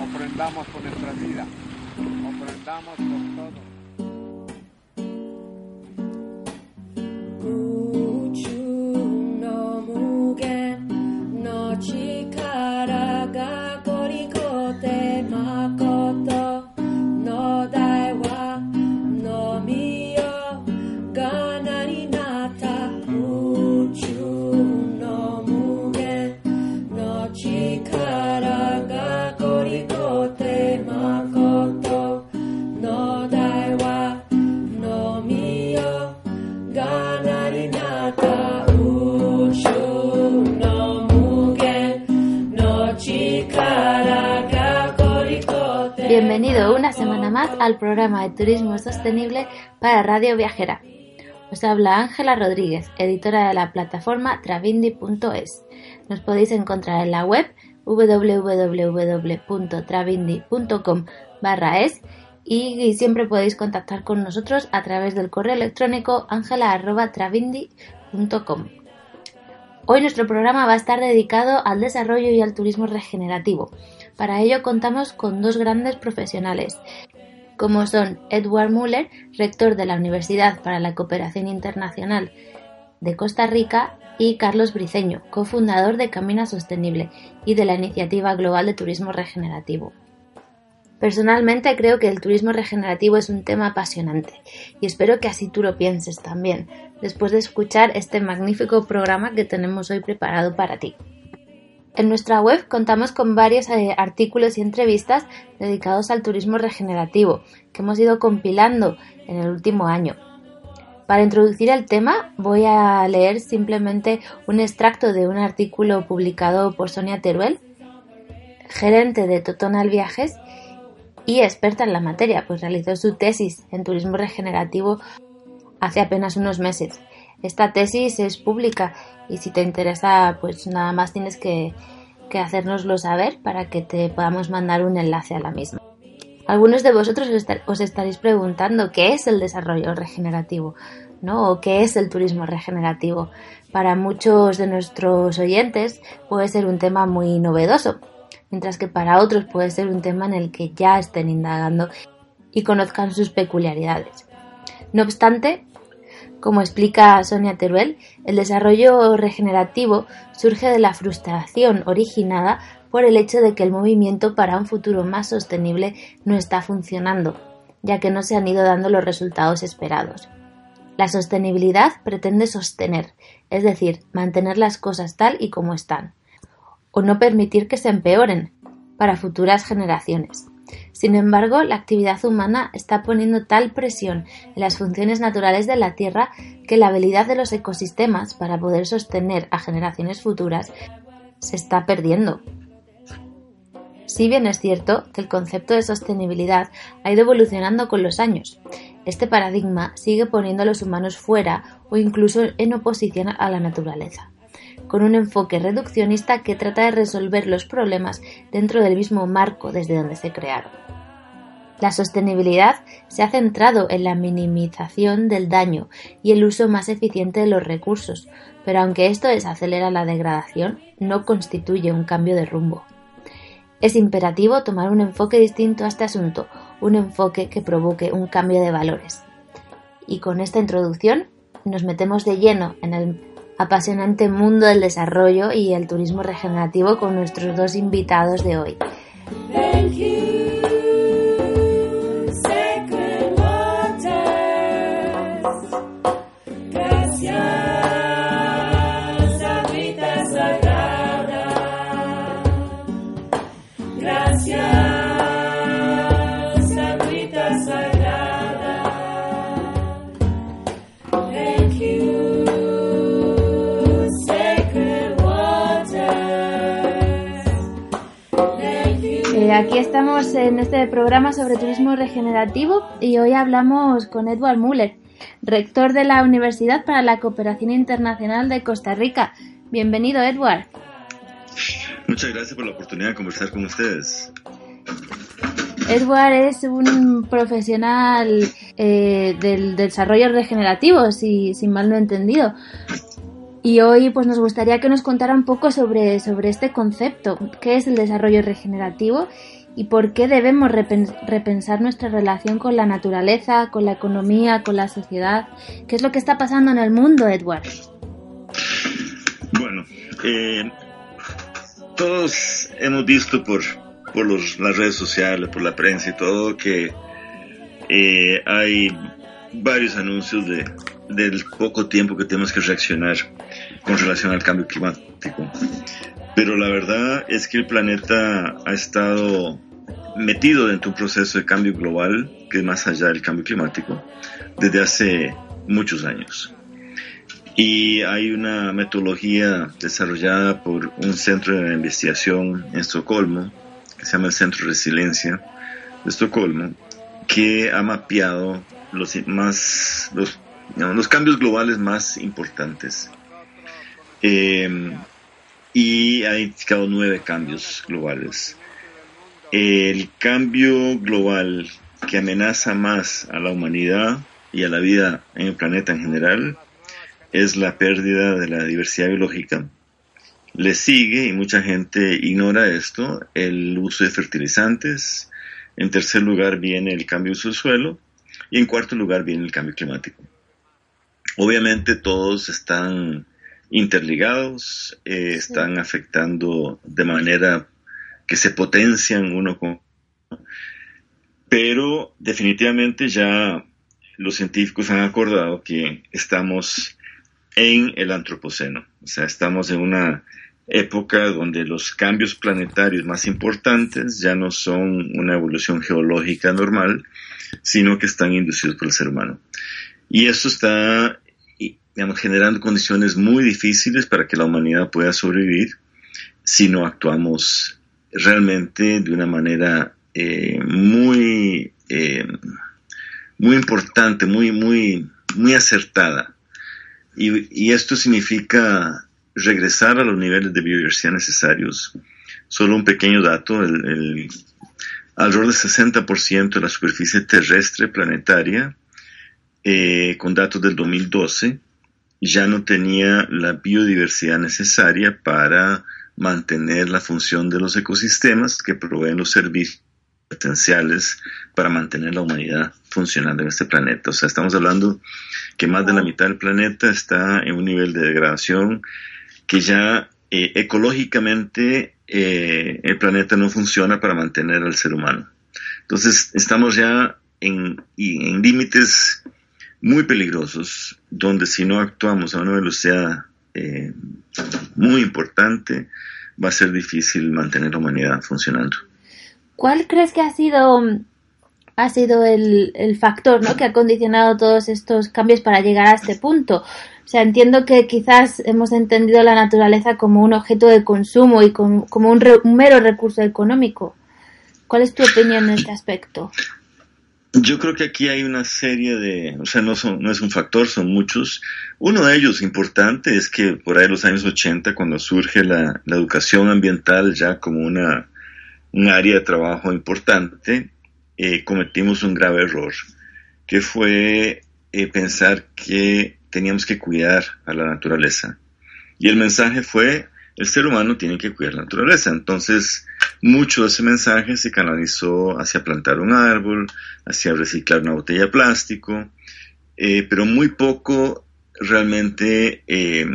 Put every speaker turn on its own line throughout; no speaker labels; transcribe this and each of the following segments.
ofrendamos con nuestra vida, ofrendamos con todo.
Al programa de Turismo Sostenible para Radio Viajera. Os habla Ángela Rodríguez, editora de la plataforma travindi.es. Nos podéis encontrar en la web www.travindi.com es y siempre podéis contactar con nosotros a través del correo electrónico angela.travindi.com. Hoy nuestro programa va a estar dedicado al desarrollo y al turismo regenerativo. Para ello contamos con dos grandes profesionales, como son Edward Muller, rector de la Universidad para la Cooperación Internacional de Costa Rica, y Carlos Briceño, cofundador de Camina Sostenible y de la Iniciativa Global de Turismo Regenerativo. Personalmente creo que el turismo regenerativo es un tema apasionante y espero que así tú lo pienses también, después de escuchar este magnífico programa que tenemos hoy preparado para ti. En nuestra web contamos con varios eh, artículos y entrevistas dedicados al turismo regenerativo que hemos ido compilando en el último año. Para introducir el tema voy a leer simplemente un extracto de un artículo publicado por Sonia Teruel, gerente de Totonal Viajes y experta en la materia, pues realizó su tesis en turismo regenerativo hace apenas unos meses. Esta tesis es pública y si te interesa, pues nada más tienes que, que hacérnoslo saber para que te podamos mandar un enlace a la misma. Algunos de vosotros os estaréis preguntando qué es el desarrollo regenerativo, ¿no? O qué es el turismo regenerativo. Para muchos de nuestros oyentes puede ser un tema muy novedoso, mientras que para otros puede ser un tema en el que ya estén indagando y conozcan sus peculiaridades. No obstante, como explica Sonia Teruel, el desarrollo regenerativo surge de la frustración originada por el hecho de que el movimiento para un futuro más sostenible no está funcionando, ya que no se han ido dando los resultados esperados. La sostenibilidad pretende sostener, es decir, mantener las cosas tal y como están o no permitir que se empeoren para futuras generaciones. Sin embargo, la actividad humana está poniendo tal presión en las funciones naturales de la Tierra que la habilidad de los ecosistemas para poder sostener a generaciones futuras se está perdiendo. Si bien es cierto que el concepto de sostenibilidad ha ido evolucionando con los años, este paradigma sigue poniendo a los humanos fuera o incluso en oposición a la naturaleza con un enfoque reduccionista que trata de resolver los problemas dentro del mismo marco desde donde se crearon. La sostenibilidad se ha centrado en la minimización del daño y el uso más eficiente de los recursos, pero aunque esto desacelera la degradación, no constituye un cambio de rumbo. Es imperativo tomar un enfoque distinto a este asunto, un enfoque que provoque un cambio de valores. Y con esta introducción nos metemos de lleno en el apasionante mundo del desarrollo y el turismo regenerativo con nuestros dos invitados de hoy. Aquí estamos en este programa sobre turismo regenerativo y hoy hablamos con Edward Muller, rector de la Universidad para la Cooperación Internacional de Costa Rica. Bienvenido, Edward.
Muchas gracias por la oportunidad de conversar con ustedes.
Edward es un profesional eh, del, desarrollo regenerativo, si, si mal no he entendido. Y hoy pues nos gustaría que nos contara un poco sobre, sobre este concepto, qué es el desarrollo regenerativo y por qué debemos repensar nuestra relación con la naturaleza, con la economía, con la sociedad. ¿Qué es lo que está pasando en el mundo, Edward?
Bueno, eh, todos hemos visto por, por las redes sociales, por la prensa y todo, que eh, hay varios anuncios de, del poco tiempo que tenemos que reaccionar con relación al cambio climático. Pero la verdad es que el planeta ha estado metido dentro de un proceso de cambio global que es más allá del cambio climático desde hace muchos años. Y hay una metodología desarrollada por un centro de investigación en Estocolmo, que se llama el Centro de Resiliencia de Estocolmo, que ha mapeado los, más, los, los cambios globales más importantes. Eh, y ha indicado nueve cambios globales. El cambio global que amenaza más a la humanidad y a la vida en el planeta en general es la pérdida de la diversidad biológica. Le sigue, y mucha gente ignora esto, el uso de fertilizantes. En tercer lugar viene el cambio de uso del suelo. Y en cuarto lugar viene el cambio climático. Obviamente todos están interligados, eh, están afectando de manera que se potencian uno con pero definitivamente ya los científicos han acordado que estamos en el antropoceno, o sea, estamos en una época donde los cambios planetarios más importantes ya no son una evolución geológica normal, sino que están inducidos por el ser humano. Y esto está digamos, generando condiciones muy difíciles para que la humanidad pueda sobrevivir si no actuamos realmente de una manera eh, muy, eh, muy importante, muy, muy, muy acertada. Y, esto significa regresar a los niveles de biodiversidad necesarios. Solo un pequeño dato, el, el alrededor del 60% de la superficie terrestre planetaria, eh, con datos del 2012, ya no tenía la biodiversidad necesaria para mantener la función de los ecosistemas que proveen los servicios potenciales para mantener la humanidad funcionando en este planeta. O sea, estamos hablando que más de la mitad del planeta está en un nivel de degradación que ya eh, ecológicamente eh, el planeta no funciona para mantener al ser humano. Entonces, estamos ya en, en límites muy peligrosos, donde si no actuamos a una velocidad eh, muy importante, va a ser difícil mantener la humanidad funcionando.
¿Cuál crees que ha sido, ha sido el, el factor ¿no? que ha condicionado todos estos cambios para llegar a este punto? O sea, entiendo que quizás hemos entendido la naturaleza como un objeto de consumo y como, un, un mero recurso económico. ¿Cuál es tu opinión en este aspecto?
Yo creo que aquí hay una serie de, o sea, no, es un factor, son muchos. Uno de ellos importante es que por ahí en los años 80, cuando surge la, la educación ambiental ya como una, un área de trabajo importante, eh, cometimos un grave error, que fue eh, pensar que teníamos que cuidar a la naturaleza. Y el mensaje fue, el ser humano tiene que cuidar la naturaleza. Entonces, mucho de ese mensaje se canalizó hacia plantar un árbol, hacia reciclar una botella de plástico, eh, pero muy poco realmente eh,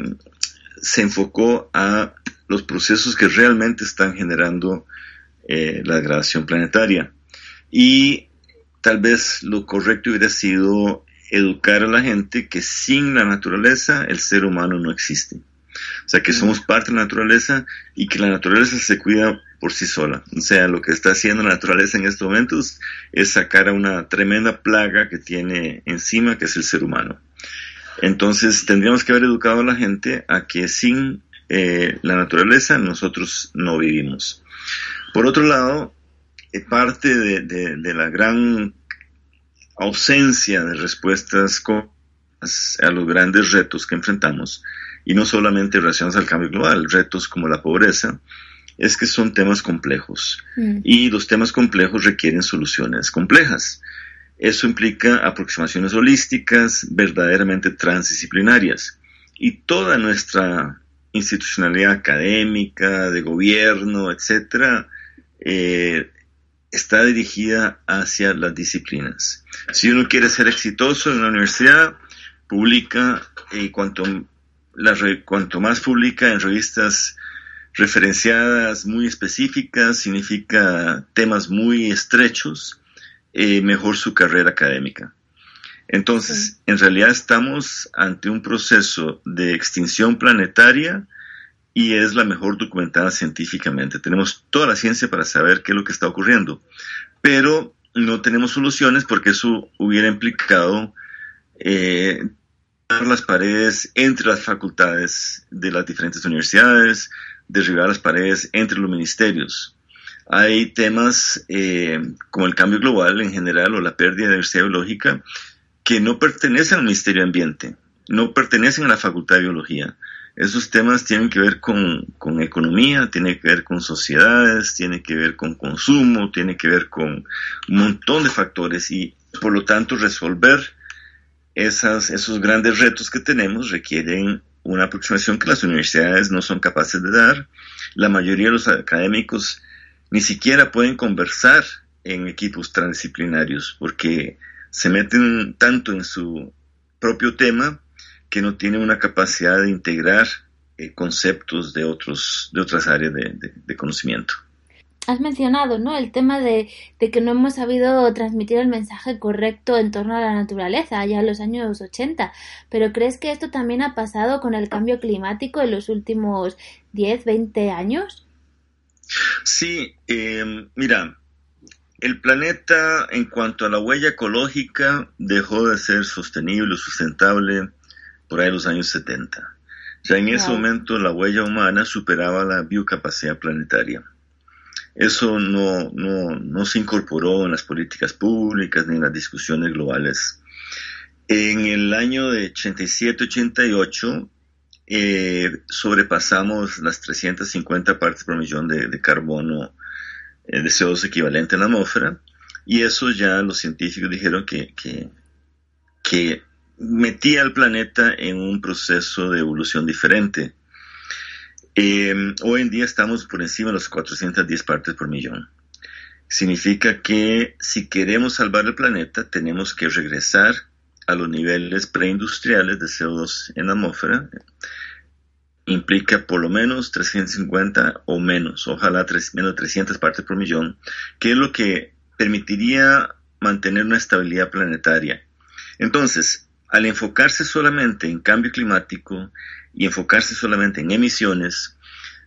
se enfocó a los procesos que realmente están generando eh, la degradación planetaria. Y tal vez lo correcto hubiera sido educar a la gente que sin la naturaleza el ser humano no existe. O sea, que somos parte de la naturaleza y que la naturaleza se cuida por sí sola. O sea, lo que está haciendo la naturaleza en estos momentos es sacar a una tremenda plaga que tiene encima, que es el ser humano. Entonces, tendríamos que haber educado a la gente a que sin eh, la naturaleza nosotros no vivimos. Por otro lado, eh, parte de, la gran ausencia de respuestas a los grandes retos que enfrentamos y no solamente relacionados al cambio global, retos como la pobreza, es que son temas complejos mm. y los temas complejos requieren soluciones complejas. Eso implica aproximaciones holísticas, verdaderamente transdisciplinarias. Y toda nuestra institucionalidad académica, de gobierno, etcétera, eh, está dirigida hacia las disciplinas. Si uno quiere ser exitoso en la universidad, publica y cuanto, cuanto más publica en revistas referenciadas muy específicas, significa temas muy estrechos, eh, mejor su carrera académica. Entonces, en realidad estamos ante un proceso de extinción planetaria y es la mejor documentada científicamente. Tenemos toda la ciencia para saber qué es lo que está ocurriendo, pero no tenemos soluciones porque eso hubiera implicado eh, las paredes entre las facultades de las diferentes universidades, derribar las paredes entre los ministerios. Hay temas eh, como el cambio global en general o la pérdida de diversidad biológica que no pertenecen al Ministerio de Ambiente, no pertenecen a la Facultad de Biología. Esos temas tienen que ver con, economía, tienen que ver con sociedades, tienen que ver con consumo, tienen que ver con un montón de factores y por lo tanto resolver esas, esos grandes retos que tenemos requieren una aproximación que las universidades no son capaces de dar. La mayoría de los académicos ni siquiera pueden conversar en equipos transdisciplinarios porque se meten tanto en su propio tema que no tienen una capacidad de integrar eh, conceptos de, otros, de otras áreas de, conocimiento.
Has mencionado ¿no? el tema de, que no hemos sabido transmitir el mensaje correcto en torno a la naturaleza ya en los años 80, pero ¿crees que esto también ha pasado con el cambio climático en los últimos 10, 20 años?
Sí, eh, mira, el planeta en cuanto a la huella ecológica dejó de ser sostenible o sustentable por ahí en los años 70. Ya en ese momento la huella humana superaba la biocapacidad planetaria. Eso no, no, se incorporó en las políticas públicas ni en las discusiones globales. En el año de 87-88 eh, sobrepasamos las 350 partes por millón de carbono eh, de CO2 equivalente en la atmósfera, y eso ya los científicos dijeron que, que, metía al planeta en un proceso de evolución diferente. Em, hoy en día estamos por encima de las 410 partes por millón. Significa que si queremos salvar el planeta, tenemos que regresar a los niveles preindustriales de CO2 en la atmósfera, implica por lo menos 350 o menos, ojalá menos 300 partes por millón, que es lo que permitiría mantener una estabilidad planetaria. Entonces, al enfocarse solamente en cambio climático y enfocarse solamente en emisiones,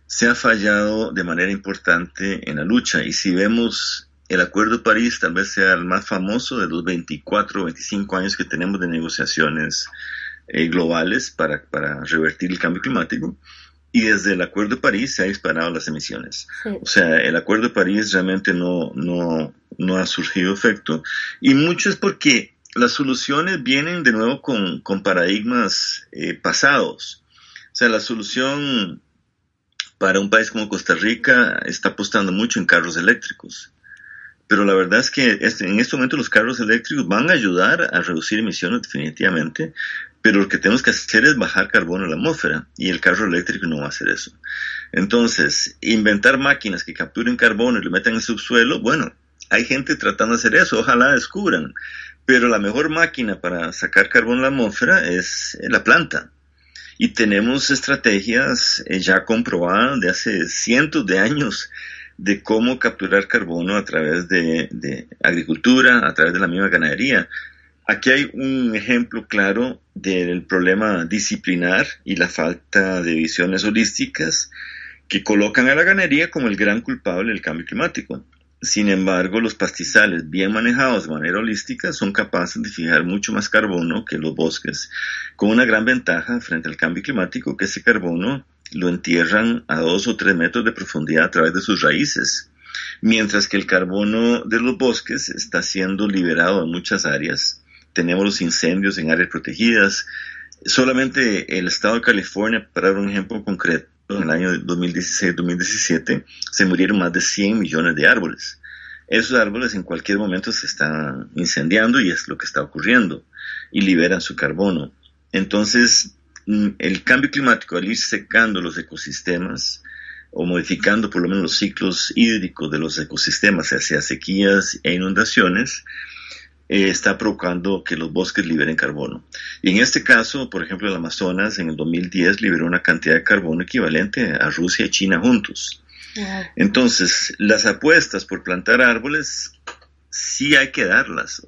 se ha fallado de manera importante en la lucha. Y si vemos el Acuerdo de París, tal vez sea el más famoso de los 24 o 25 años que tenemos de negociaciones eh, globales para, para, revertir el cambio climático. Y desde el Acuerdo de París se han disparado las emisiones. O sea, el Acuerdo de París realmente no, no, no ha surgido efecto. Y mucho es porque las soluciones vienen de nuevo con, con paradigmas eh, pasados. O sea, la solución para un país como Costa Rica está apostando mucho en carros eléctricos. Pero la verdad es que en este momento los carros eléctricos van a ayudar a reducir emisiones definitivamente, pero lo que tenemos que hacer es bajar carbono en la atmósfera y el carro eléctrico no va a hacer eso. Entonces, inventar máquinas que capturen carbono y lo metan en el subsuelo, bueno, hay gente tratando de hacer eso, ojalá descubran, pero la mejor máquina para sacar carbono en la atmósfera es la planta. Y tenemos estrategias eh, ya comprobadas de hace cientos de años de cómo capturar carbono a través de, de agricultura, a través de la misma ganadería. Aquí hay un ejemplo claro del problema disciplinar y la falta de visiones holísticas que colocan a la ganadería como el gran culpable del cambio climático. Sin embargo, los pastizales bien manejados de manera holística son capaces de fijar mucho más carbono que los bosques, con una gran ventaja frente al cambio climático que ese carbono lo entierran a dos o tres metros de profundidad a través de sus raíces, mientras que el carbono de los bosques está siendo liberado en muchas áreas tenemos los incendios en áreas protegidas. Solamente el estado de California, para dar un ejemplo concreto, en el año 2016-2017 se murieron más de 100 millones de árboles. Esos árboles en cualquier momento se están incendiando y es lo que está ocurriendo y liberan su carbono. Entonces, mm, el cambio climático al ir secando los ecosistemas o modificando por lo menos los ciclos hídricos de los ecosistemas hacia sequías e inundaciones, eh, está provocando que los bosques liberen carbono. Y en este caso, por ejemplo, el Amazonas en el 2010 liberó una cantidad de carbono equivalente a Rusia y China juntos. Entonces, las apuestas por plantar árboles sí hay que darlas.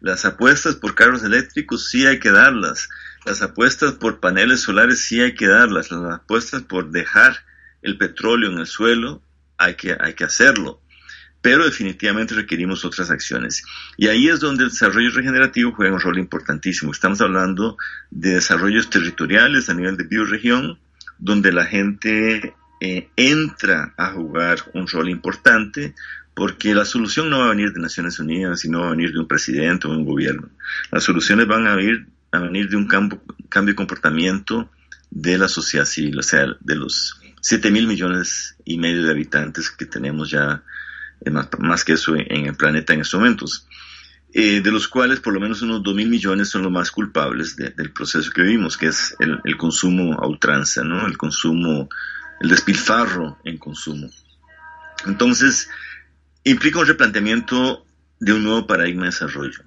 Las apuestas por carros eléctricos sí hay que darlas. Las apuestas por paneles solares sí hay que darlas. Las apuestas por dejar el petróleo en el suelo hay que, hay que hacerlo pero definitivamente requerimos otras acciones. Y ahí es donde el desarrollo regenerativo juega un rol importantísimo. Estamos hablando de desarrollos territoriales a nivel de bioregión, donde la gente eh, entra a jugar un rol importante, porque la solución no va a venir de Naciones Unidas, sino va a venir de un presidente o de un gobierno. Las soluciones van a venir, a venir de un cambio de comportamiento de la sociedad civil, o sea, de los 7 mil millones y medio de habitantes que tenemos ya más, que eso en, el planeta en estos momentos, eh, de los cuales por lo menos unos 2 mil millones son los más culpables del proceso que vivimos, que es el, consumo a ultranza, ¿no? el consumo, el despilfarro en consumo. Entonces, implica un replanteamiento de un nuevo paradigma de desarrollo.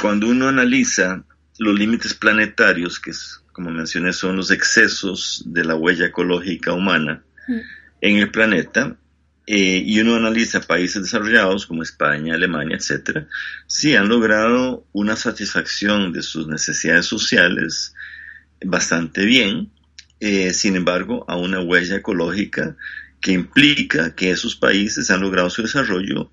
Cuando uno analiza los límites planetarios, que es, como mencioné, son los excesos de la huella ecológica humana mm. en el planeta, eh, y uno analiza países desarrollados como España, Alemania, etcétera, sí han logrado una satisfacción de sus necesidades sociales bastante bien, eh, sin embargo, a una huella ecológica que implica que esos países han logrado su desarrollo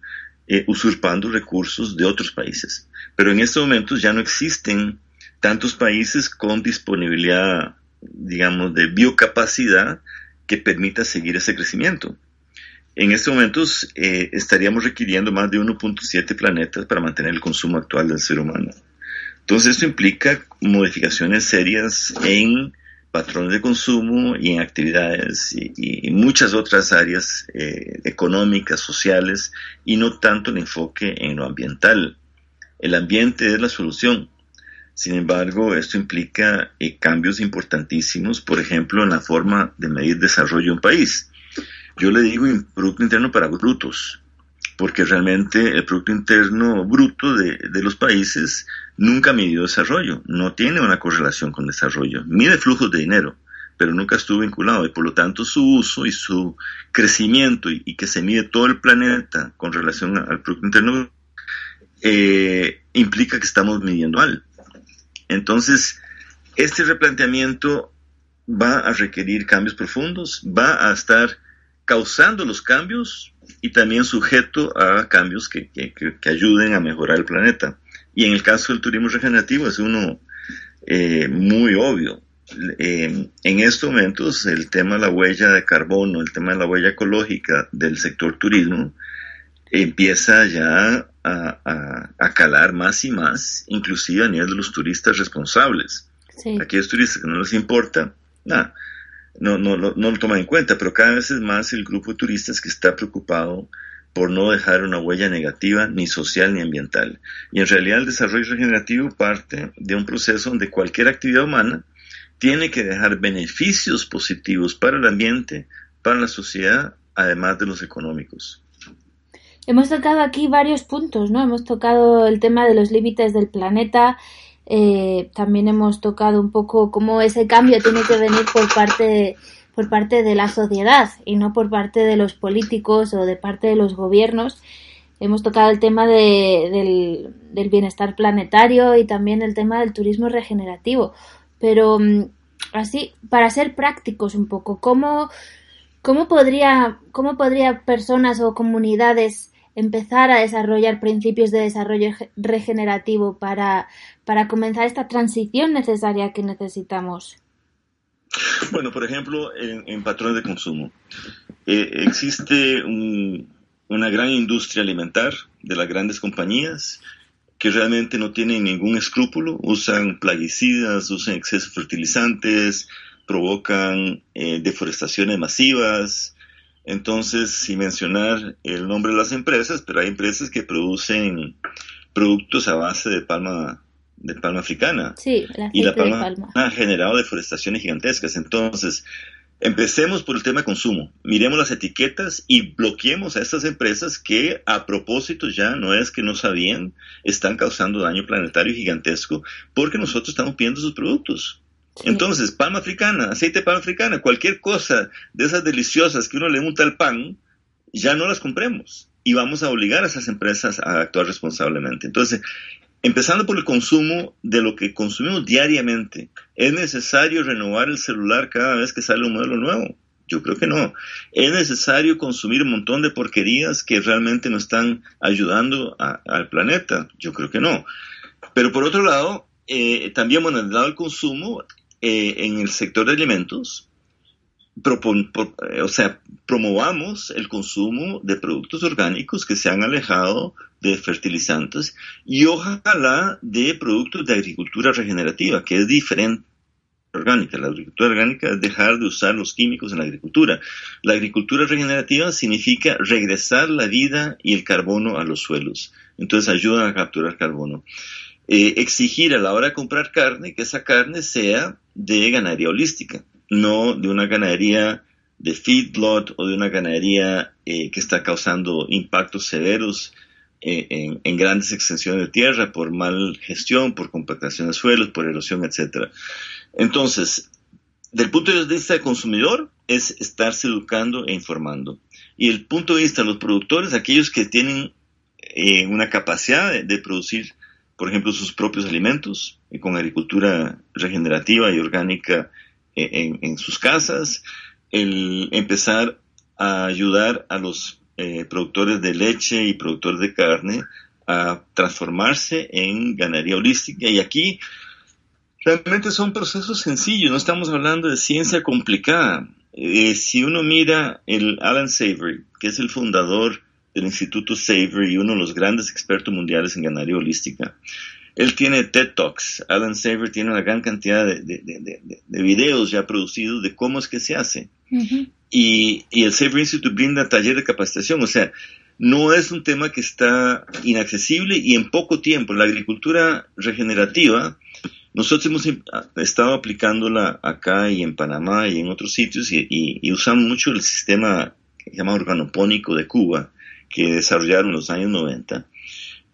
eh, usurpando recursos de otros países. Pero en estos momentos ya no existen tantos países con disponibilidad, digamos, de biocapacidad que permita seguir ese crecimiento. En estos momentos eh, estaríamos requiriendo más de 1.7 planetas para mantener el consumo actual del ser humano. Entonces esto implica modificaciones serias en patrones de consumo y en actividades y, muchas otras áreas eh, económicas, sociales y no tanto el enfoque en lo ambiental. El ambiente es la solución. Sin embargo, esto implica eh, cambios importantísimos, por ejemplo, en la forma de medir desarrollo de un país. Yo le digo Producto Interno para brutos, porque realmente el Producto Interno bruto de, los países nunca midió desarrollo, no tiene una correlación con desarrollo, mide flujos de dinero, pero nunca estuvo vinculado y por lo tanto su uso y su crecimiento y, que se mide todo el planeta con relación al Producto Interno eh, implica que estamos midiendo mal. Entonces, este replanteamiento va a requerir cambios profundos, va a estar causando los cambios y también sujeto a cambios que, ayuden a mejorar el planeta. Y en el caso del turismo regenerativo es uno eh, muy obvio. Eh, en estos momentos el tema de la huella de carbono, el tema de la huella ecológica del sector turismo empieza ya a, calar más y más, inclusive a nivel de los turistas responsables. Aquellos turistas que no les importa, nada, no, no, no, lo toman en cuenta, pero cada vez es más el grupo de turistas que está preocupado por no dejar una huella negativa ni social ni ambiental. Y en realidad el desarrollo regenerativo parte de un proceso donde cualquier actividad humana tiene que dejar beneficios positivos para el ambiente, para la sociedad, además de los económicos.
Hemos tocado aquí varios puntos, ¿no? Hemos tocado el tema de los límites del planeta, eh, también hemos tocado un poco cómo ese cambio tiene que venir por parte de, por parte de la sociedad y no por parte de los políticos o de parte de los gobiernos. Hemos tocado el tema de, del, bienestar planetario y también el tema del turismo regenerativo. Pero mm, así, para ser prácticos un poco, ¿cómo, cómo, podría, cómo podría personas o comunidades empezar a desarrollar principios de desarrollo regenerativo para, para comenzar esta transición necesaria que necesitamos?
Bueno, por ejemplo, en, patrones de consumo. Eh, existe una gran industria alimentar de las grandes compañías que realmente no tienen ningún escrúpulo, usan plaguicidas, usan excesos fertilizantes, provocan eh, deforestaciones masivas, entonces, sin mencionar el nombre de las empresas, pero hay empresas que producen productos a base de palma de palma africana.
Sí,
y la palma, ha generado deforestaciones gigantescas. Entonces, Empecemos por el tema de consumo. Miremos las etiquetas y bloqueemos a estas empresas que a propósito ya no es que no sabían, están causando daño planetario gigantesco porque nosotros estamos pidiendo sus productos. Entonces, palma africana, aceite de palma africana, cualquier cosa de esas deliciosas que uno le unta al pan, ya no las compremos y vamos a obligar a esas empresas a actuar responsablemente. Entonces, Empezando por el consumo de lo que consumimos diariamente. ¿Es necesario renovar el celular cada vez que sale un modelo nuevo? Yo creo que no. ¿Es necesario consumir un montón de porquerías que realmente no están ayudando al planeta? Yo creo que no. Pero por otro lado, eh, también, bueno, en el lado del consumo, eh, en el sector de alimentos, o sea, promovamos el consumo de productos orgánicos que se han alejado de fertilizantes y ojalá de productos de agricultura regenerativa, que es diferente orgánica. La agricultura orgánica es dejar de usar los químicos en la agricultura. La agricultura regenerativa significa regresar la vida y el carbono a los suelos. Entonces ayuda a capturar carbono. Eh, exigir a la hora de comprar carne que esa carne sea de ganadería holística no de una ganadería de feedlot o de una ganadería eh, que está causando impactos severos eh, en, grandes extensiones de tierra por mal gestión, por compactación de suelos, por erosión, etc. Entonces, del punto de vista del consumidor, es estarse educando e informando. Y el punto de vista de los productores, aquellos que tienen eh, una capacidad de, producir, por ejemplo, sus propios alimentos, con agricultura regenerativa y orgánica en, sus casas, el empezar a ayudar a los eh, productores de leche y productores de carne a transformarse en ganadería holística. Y aquí realmente son procesos sencillos, no estamos hablando de ciencia complicada. Eh, si uno mira el Alan Savory, que es el fundador del Instituto Savory y uno de los grandes expertos mundiales en ganadería holística, él tiene TED Talks. Alan Saver tiene una gran cantidad de, de, videos ya producidos de cómo es que se hace. y, el Saver Institute brinda taller de capacitación. O sea, no es un tema que está inaccesible y en poco tiempo. La agricultura regenerativa, nosotros hemos estado aplicándola acá y en Panamá y en otros sitios y, y usamos mucho el sistema llamado organopónico de Cuba que desarrollaron en los años 90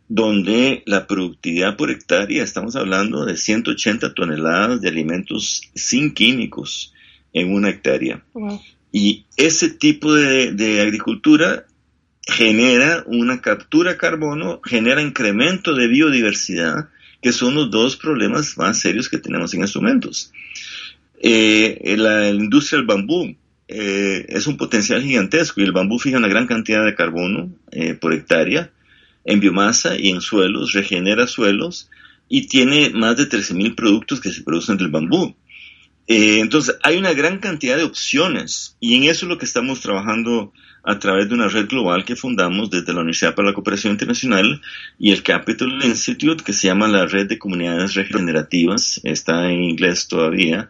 donde la productividad por hectárea, estamos hablando de 180 toneladas de alimentos sin químicos en una hectárea. Y ese tipo de, agricultura genera una captura de carbono, genera incremento de biodiversidad, que son los dos problemas más serios que tenemos en estos momentos. Eh, la, industria del bambú eh, es un potencial gigantesco y el bambú fija una gran cantidad de carbono eh, por hectárea en biomasa y en suelos, regenera suelos y tiene más de 13.000 productos que se producen del bambú. Eh, entonces, hay una gran cantidad de opciones y en eso es lo que estamos trabajando a través de una red global que fundamos desde la Universidad para la Cooperación Internacional y el Capital Institute, que se llama la Red de Comunidades Regenerativas, está en inglés todavía,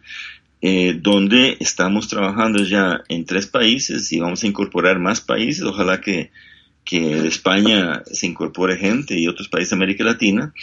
eh, donde estamos trabajando ya en tres países y vamos a incorporar más países, ojalá que que España se incorpore gente y otros países de América Latina,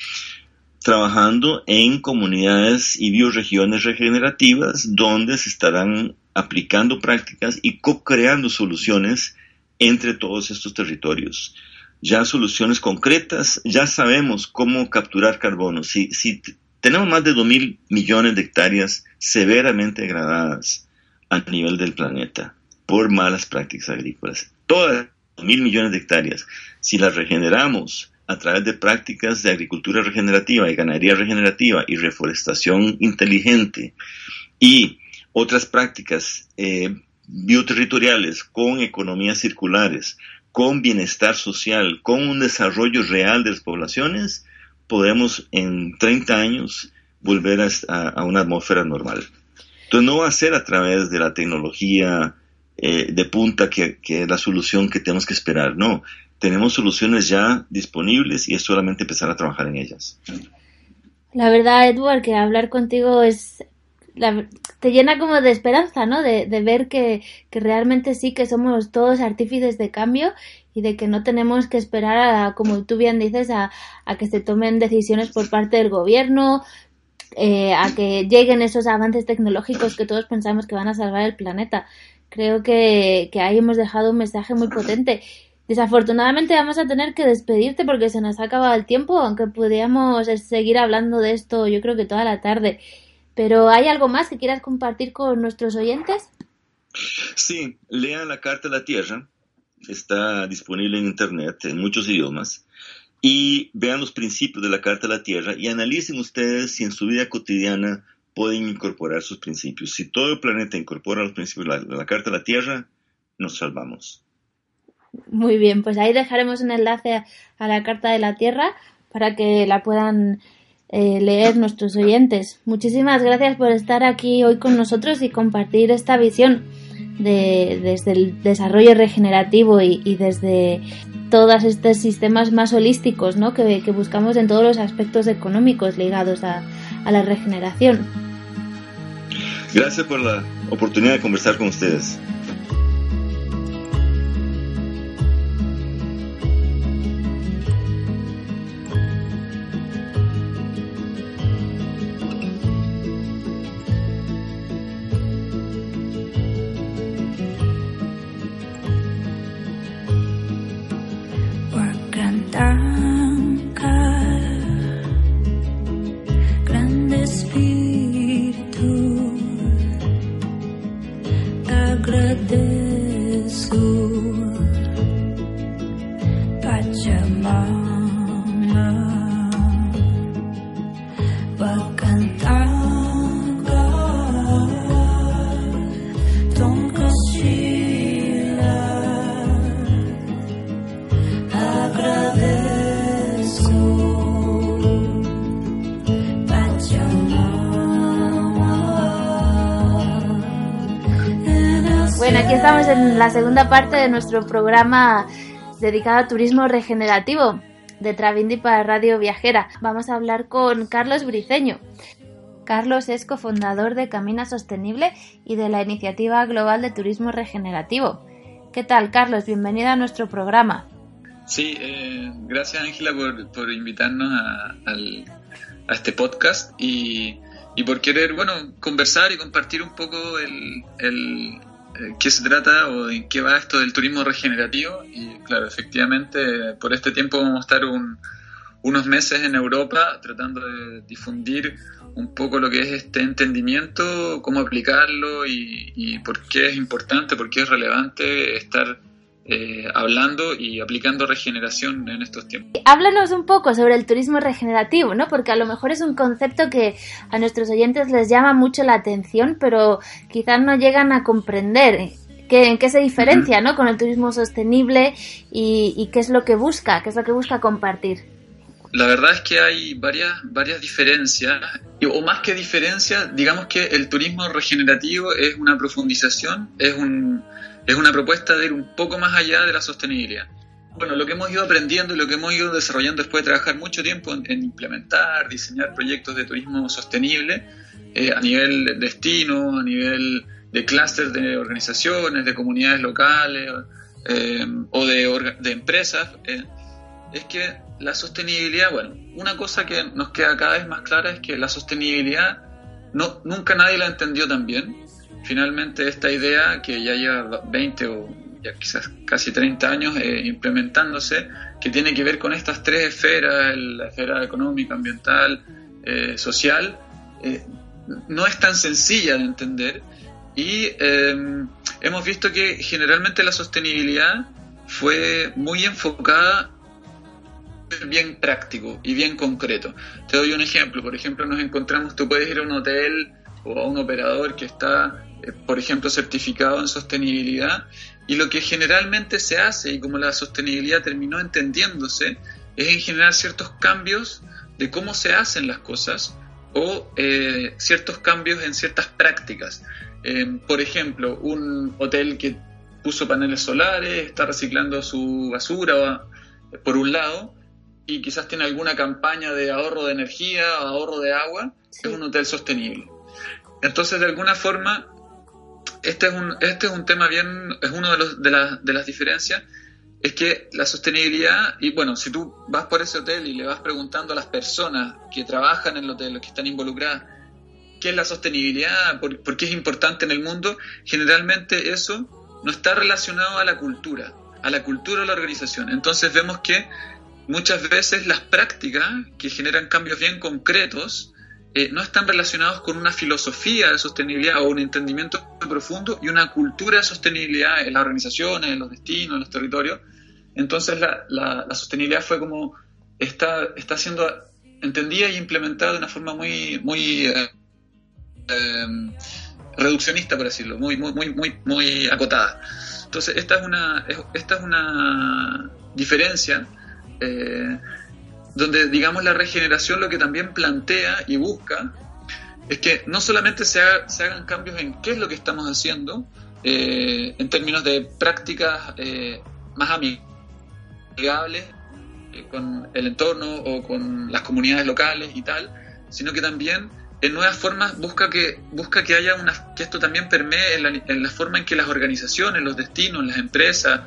trabajando en comunidades y bioregiones regenerativas donde se estarán aplicando prácticas y co-creando soluciones entre todos estos territorios. Ya soluciones concretas, ya sabemos cómo capturar carbono. Si, si tenemos más de 2 mil millones de hectáreas severamente degradadas a nivel del planeta por malas prácticas agrícolas, todas mil millones de hectáreas, si las regeneramos a través de prácticas de agricultura regenerativa y ganadería regenerativa y reforestación inteligente y otras prácticas eh, bioterritoriales con economías circulares, con bienestar social, con un desarrollo real de las poblaciones, podemos en 30 años volver a, a una atmósfera normal. Entonces no va a ser a través de la tecnología eh, de punta que, es la solución que tenemos que esperar. No, tenemos soluciones ya disponibles y es solamente empezar a trabajar en ellas.
La verdad, Edward, que hablar contigo es te llena como de esperanza, ¿no? De, ver que, realmente sí que somos todos artífices de cambio y de que no tenemos que esperar a, como tú bien dices, a, a que se tomen decisiones por parte del gobierno, eh, a que lleguen esos avances tecnológicos que todos pensamos que van a salvar el planeta. Creo que, que ahí hemos dejado un mensaje muy potente. Desafortunadamente vamos a tener que despedirte porque se nos ha acabado el tiempo, aunque podríamos seguir hablando de esto yo creo que toda la tarde. Pero ¿hay algo más que quieras compartir con nuestros oyentes?
Sí, lean la Carta de la Tierra, está disponible en Internet en muchos idiomas, y vean los principios de la Carta de la Tierra y analicen ustedes si en su vida cotidiana pueden incorporar sus principios. Si todo el planeta incorpora los principios de la, Carta de la Tierra, nos salvamos.
Muy bien, pues ahí dejaremos un enlace a la Carta de la Tierra para que la puedan eh, leer nuestros oyentes. Muchísimas gracias por estar aquí hoy con nosotros y compartir esta visión de, desde el desarrollo regenerativo y, desde todos estos sistemas más holísticos ¿no? que, buscamos en todos los aspectos económicos ligados a, a la regeneración.
Gracias por la oportunidad de conversar con ustedes.
En la segunda parte de nuestro programa dedicado a turismo regenerativo de Travindi para Radio Viajera. Vamos a hablar con Carlos Briceño. Carlos es cofundador de Camina Sostenible y de la Iniciativa Global de Turismo Regenerativo. ¿Qué tal, Carlos? Bienvenido a nuestro programa.
Sí, eh, gracias Ángela por, invitarnos a, este podcast y, por querer, bueno, conversar y compartir un poco el eh, qué se trata o en qué va esto del turismo regenerativo. Y claro, efectivamente, por este tiempo vamos a estar unos meses en Europa tratando de difundir un poco lo que es este entendimiento, cómo aplicarlo y por qué es importante, por qué es relevante estar eh, hablando y aplicando regeneración en estos tiempos.
Háblanos un poco sobre el turismo regenerativo, ¿no? Porque a lo mejor es un concepto que a nuestros oyentes les llama mucho la atención, pero quizás no llegan a comprender qué, en qué se diferencia, ¿no? Con el turismo sostenible y, qué es lo que busca, qué es lo que busca compartir.
La verdad es que hay varias, varias diferencias, o más que diferencias, digamos que el turismo regenerativo es una profundización, es un, es una propuesta de ir un poco más allá de la sostenibilidad. Bueno, lo que hemos ido aprendiendo y lo que hemos ido desarrollando después de trabajar mucho tiempo en, implementar, diseñar proyectos de turismo sostenible eh, a nivel destino, a nivel de clústeres de organizaciones, de comunidades locales eh, o de, de empresas, eh, es que la sostenibilidad, bueno, una cosa que nos queda cada vez más clara es que la sostenibilidad no, nunca nadie la entendió tan bien finalmente esta idea que ya lleva 20 o ya quizás casi 30 años eh, implementándose, que tiene que ver con estas tres esferas, la esfera económica, ambiental, eh, social, eh, no es tan sencilla de entender y hemos visto que generalmente la sostenibilidad fue muy enfocada bien práctico y bien concreto. Te doy un ejemplo, por ejemplo nos encontramos, tú puedes ir a un hotel o a un operador que está por ejemplo, certificado en sostenibilidad. Y lo que generalmente se hace, y como la sostenibilidad terminó entendiéndose, es en generar ciertos cambios de cómo se hacen las cosas o eh, ciertos cambios en ciertas prácticas. Eh, por ejemplo, un hotel que puso paneles solares, está reciclando su basura por un lado, y quizás tiene alguna campaña de ahorro de energía, ahorro de agua, es un hotel sostenible. Entonces, de alguna forma, este es un, este es un tema bien, es uno de, los, de, de las diferencias. es que la sostenibilidad, y bueno, si tú vas por ese hotel y le vas preguntando a las personas que trabajan en el hotel, que están involucradas, qué es la sostenibilidad, por, por qué es importante en el mundo, generalmente eso no está relacionado a la cultura, a la cultura de la organización. Entonces vemos que muchas veces las prácticas que generan cambios bien concretos eh, no están relacionados con una filosofía de sostenibilidad o un entendimiento profundo y una cultura de sostenibilidad en las organizaciones, en los destinos, en los territorios. Entonces la, la, sostenibilidad fue como está, está siendo entendida y implementada de una forma muy, muy eh, eh, reduccionista, por decirlo, muy, muy, muy, muy, muy acotada. Entonces, esta es una, esta es una diferencia eh, donde, digamos, la regeneración lo que también plantea y busca es que no solamente se, se hagan cambios en qué es lo que estamos haciendo, eh, en términos de prácticas eh, más amigables con el entorno o con las comunidades locales y tal, sino que también en nuevas formas busca que busca que haya una que esto también permee en la, forma en que las organizaciones, los destinos, las empresas,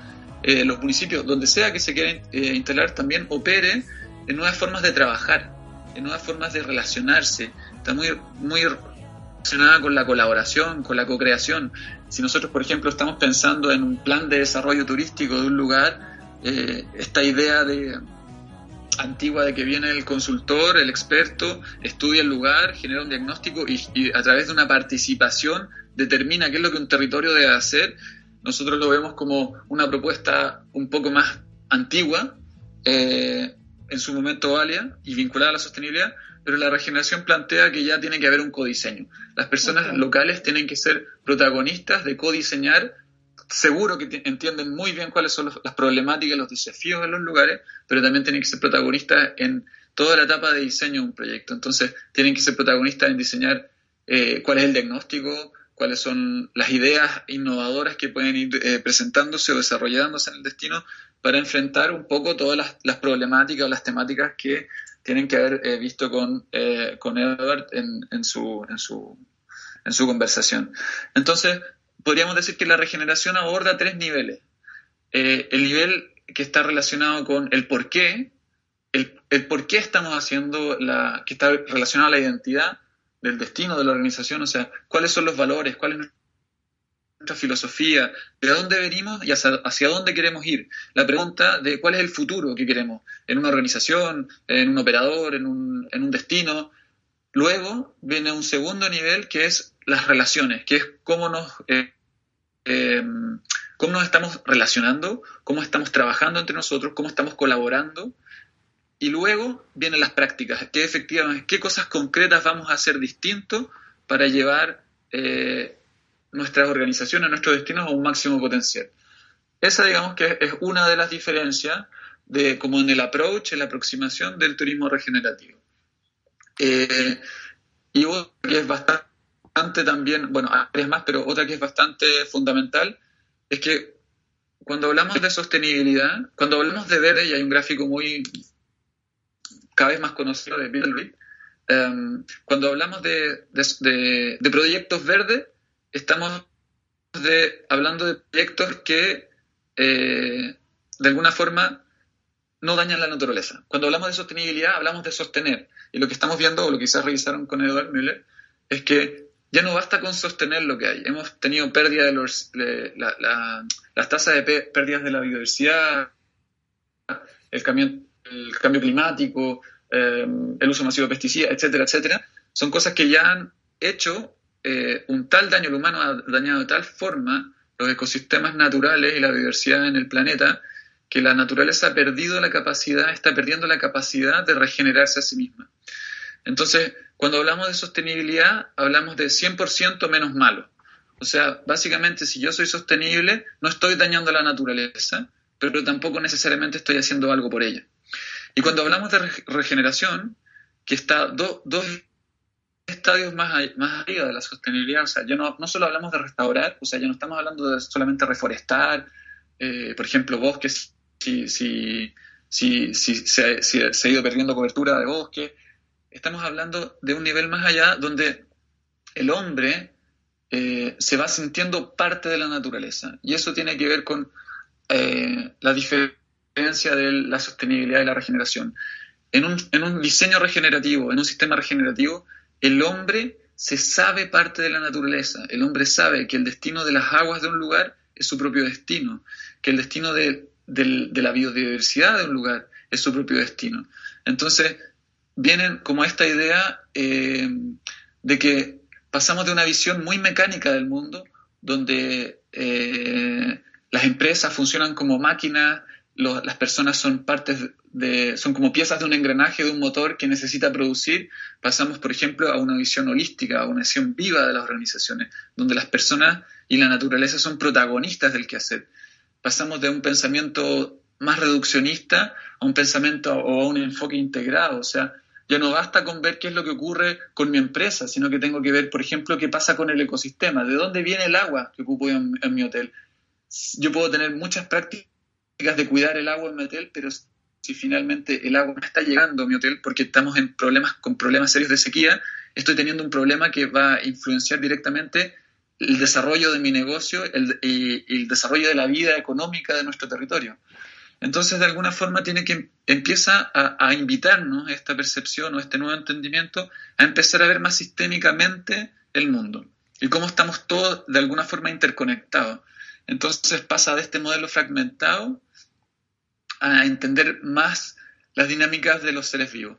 eh, los municipios, donde sea que se quiera eh, instalar, también opere en nuevas formas de trabajar, en nuevas formas de relacionarse. Está muy muy relacionada con la colaboración, con la co-creación. Si nosotros, por ejemplo, estamos pensando en un plan de desarrollo turístico de un lugar, eh, esta idea de antigua de que viene el consultor, el experto, estudia el lugar, genera un diagnóstico y, a través de una participación determina qué es lo que un territorio debe hacer. Nosotros lo vemos como una propuesta un poco más antigua, eh, en su momento válida y vinculada a la sostenibilidad, pero la regeneración plantea que ya tiene que haber un codiseño. Las personas locales tienen que ser protagonistas de codiseñar seguro que entienden muy bien cuáles son las problemáticas, los desafíos de los lugares, pero también tienen que ser protagonistas en toda la etapa de diseño de un proyecto. Entonces, tienen que ser protagonistas en diseñar eh, cuál es el diagnóstico, cuáles son las ideas innovadoras que pueden ir eh, presentándose o desarrollándose en el destino para enfrentar un poco todas las, problemáticas o las temáticas que tienen que haber eh, visto con, con Edward en, en, su, en, su, en su conversación. Entonces, podríamos decir que la regeneración aborda tres niveles. Eh, el nivel que está relacionado con el por qué, el, por qué estamos haciendo la, que está relacionado a la identidad del destino de la organización, o sea, cuáles son los valores, cuál es nuestra filosofía, de dónde venimos y hacia, dónde queremos ir. La pregunta de cuál es el futuro que queremos en una organización, en un operador, en un, en un destino. Luego viene un segundo nivel que es las relaciones, que es cómo nos eh, eh, cómo nos estamos relacionando, cómo estamos trabajando entre nosotros, cómo estamos colaborando. Y luego vienen las prácticas, qué efectivamente, qué cosas concretas vamos a hacer distinto para llevar eh, nuestras organizaciones, nuestros destinos a un máximo potencial. Esa digamos que es una de las diferencias de como en el approach, en la aproximación del turismo regenerativo. Eh, y que es bastante también, bueno, hay más, pero otra que es bastante fundamental, es que cuando hablamos de sostenibilidad, cuando hablamos de verde, y hay un gráfico muy cada vez más conocido de Bill em, cuando hablamos de, de, proyectos verdes, estamos hablando de proyectos que eh, de alguna forma no dañan la naturaleza. Cuando hablamos de sostenibilidad, hablamos de sostener. Y lo que estamos viendo, o lo que quizás revisaron con Edward Müller, es que ya no basta con sostener lo que hay. Hemos tenido pérdida de los, las tasas de pérdidas de la biodiversidad, el cambio, el cambio climático, em, el uso masivo de pesticidas, etcétera, etcétera. Son cosas que ya han hecho eh, un tal daño, el humano ha dañado de tal forma los ecosistemas naturales y la biodiversidad en el planeta que la naturaleza ha perdido la capacidad, está perdiendo la capacidad de regenerarse a sí misma. Entonces, cuando hablamos de sostenibilidad, hablamos de 100% menos malo. O sea, básicamente, si yo soy sostenible, no estoy dañando la naturaleza, pero tampoco necesariamente estoy haciendo algo por ella. Y cuando hablamos de regeneración, que está dos estadios más, más arriba de la sostenibilidad, o sea, ya no, solo hablamos de restaurar, o sea, ya no estamos hablando de solamente reforestar, eh, por ejemplo, bosques, si, si, si, si se, ha ido perdiendo cobertura de bosques, estamos hablando de un nivel más allá donde el hombre eh, se va sintiendo parte de la naturaleza. Y eso tiene que ver con eh, la diferencia de la sostenibilidad y la regeneración. En un, en un diseño regenerativo, en un sistema regenerativo, el hombre se sabe parte de la naturaleza. El hombre sabe que el destino de las aguas de un lugar es su propio destino, que el destino de, la biodiversidad de un lugar es su propio destino. Entonces, vienen como esta idea eh, de que pasamos de una visión muy mecánica del mundo, donde eh, las empresas funcionan como máquinas, las personas son partes de, son como piezas de un engranaje de un motor que necesita producir, pasamos, por ejemplo, a una visión holística, a una visión viva de las organizaciones, donde las personas y la naturaleza son protagonistas del quehacer. Pasamos de un pensamiento más reduccionista a un pensamiento o a un enfoque integrado, o sea, ya no basta con ver qué es lo que ocurre con mi empresa, sino que tengo que ver, por ejemplo, qué pasa con el ecosistema, de dónde viene el agua que ocupo en mi hotel. Yo puedo tener muchas prácticas de cuidar el agua en mi hotel, pero si finalmente el agua no está llegando a mi hotel porque estamos en problemas, con problemas serios de sequía, estoy teniendo un problema que va a influenciar directamente el desarrollo de mi negocio y, el desarrollo de la vida económica de nuestro territorio. Entonces, de alguna forma, tiene que empieza a, a, invitarnos esta percepción o este nuevo entendimiento a empezar a ver más sistémicamente el mundo y cómo estamos todos de alguna forma interconectados. Entonces pasa de este modelo fragmentado a entender más las dinámicas de los seres vivos.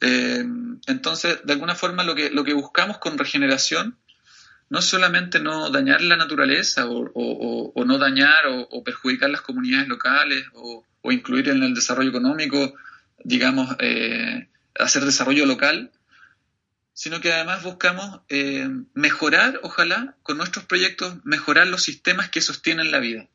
Eh, entonces, de alguna forma, lo que, lo que buscamos con regeneración no solamente no dañar la naturaleza o, no dañar o, perjudicar las comunidades locales o, incluir en el desarrollo económico, digamos, eh, hacer desarrollo local, sino que además buscamos eh, mejorar, ojalá, con nuestros proyectos, mejorar los sistemas que sostienen la vida.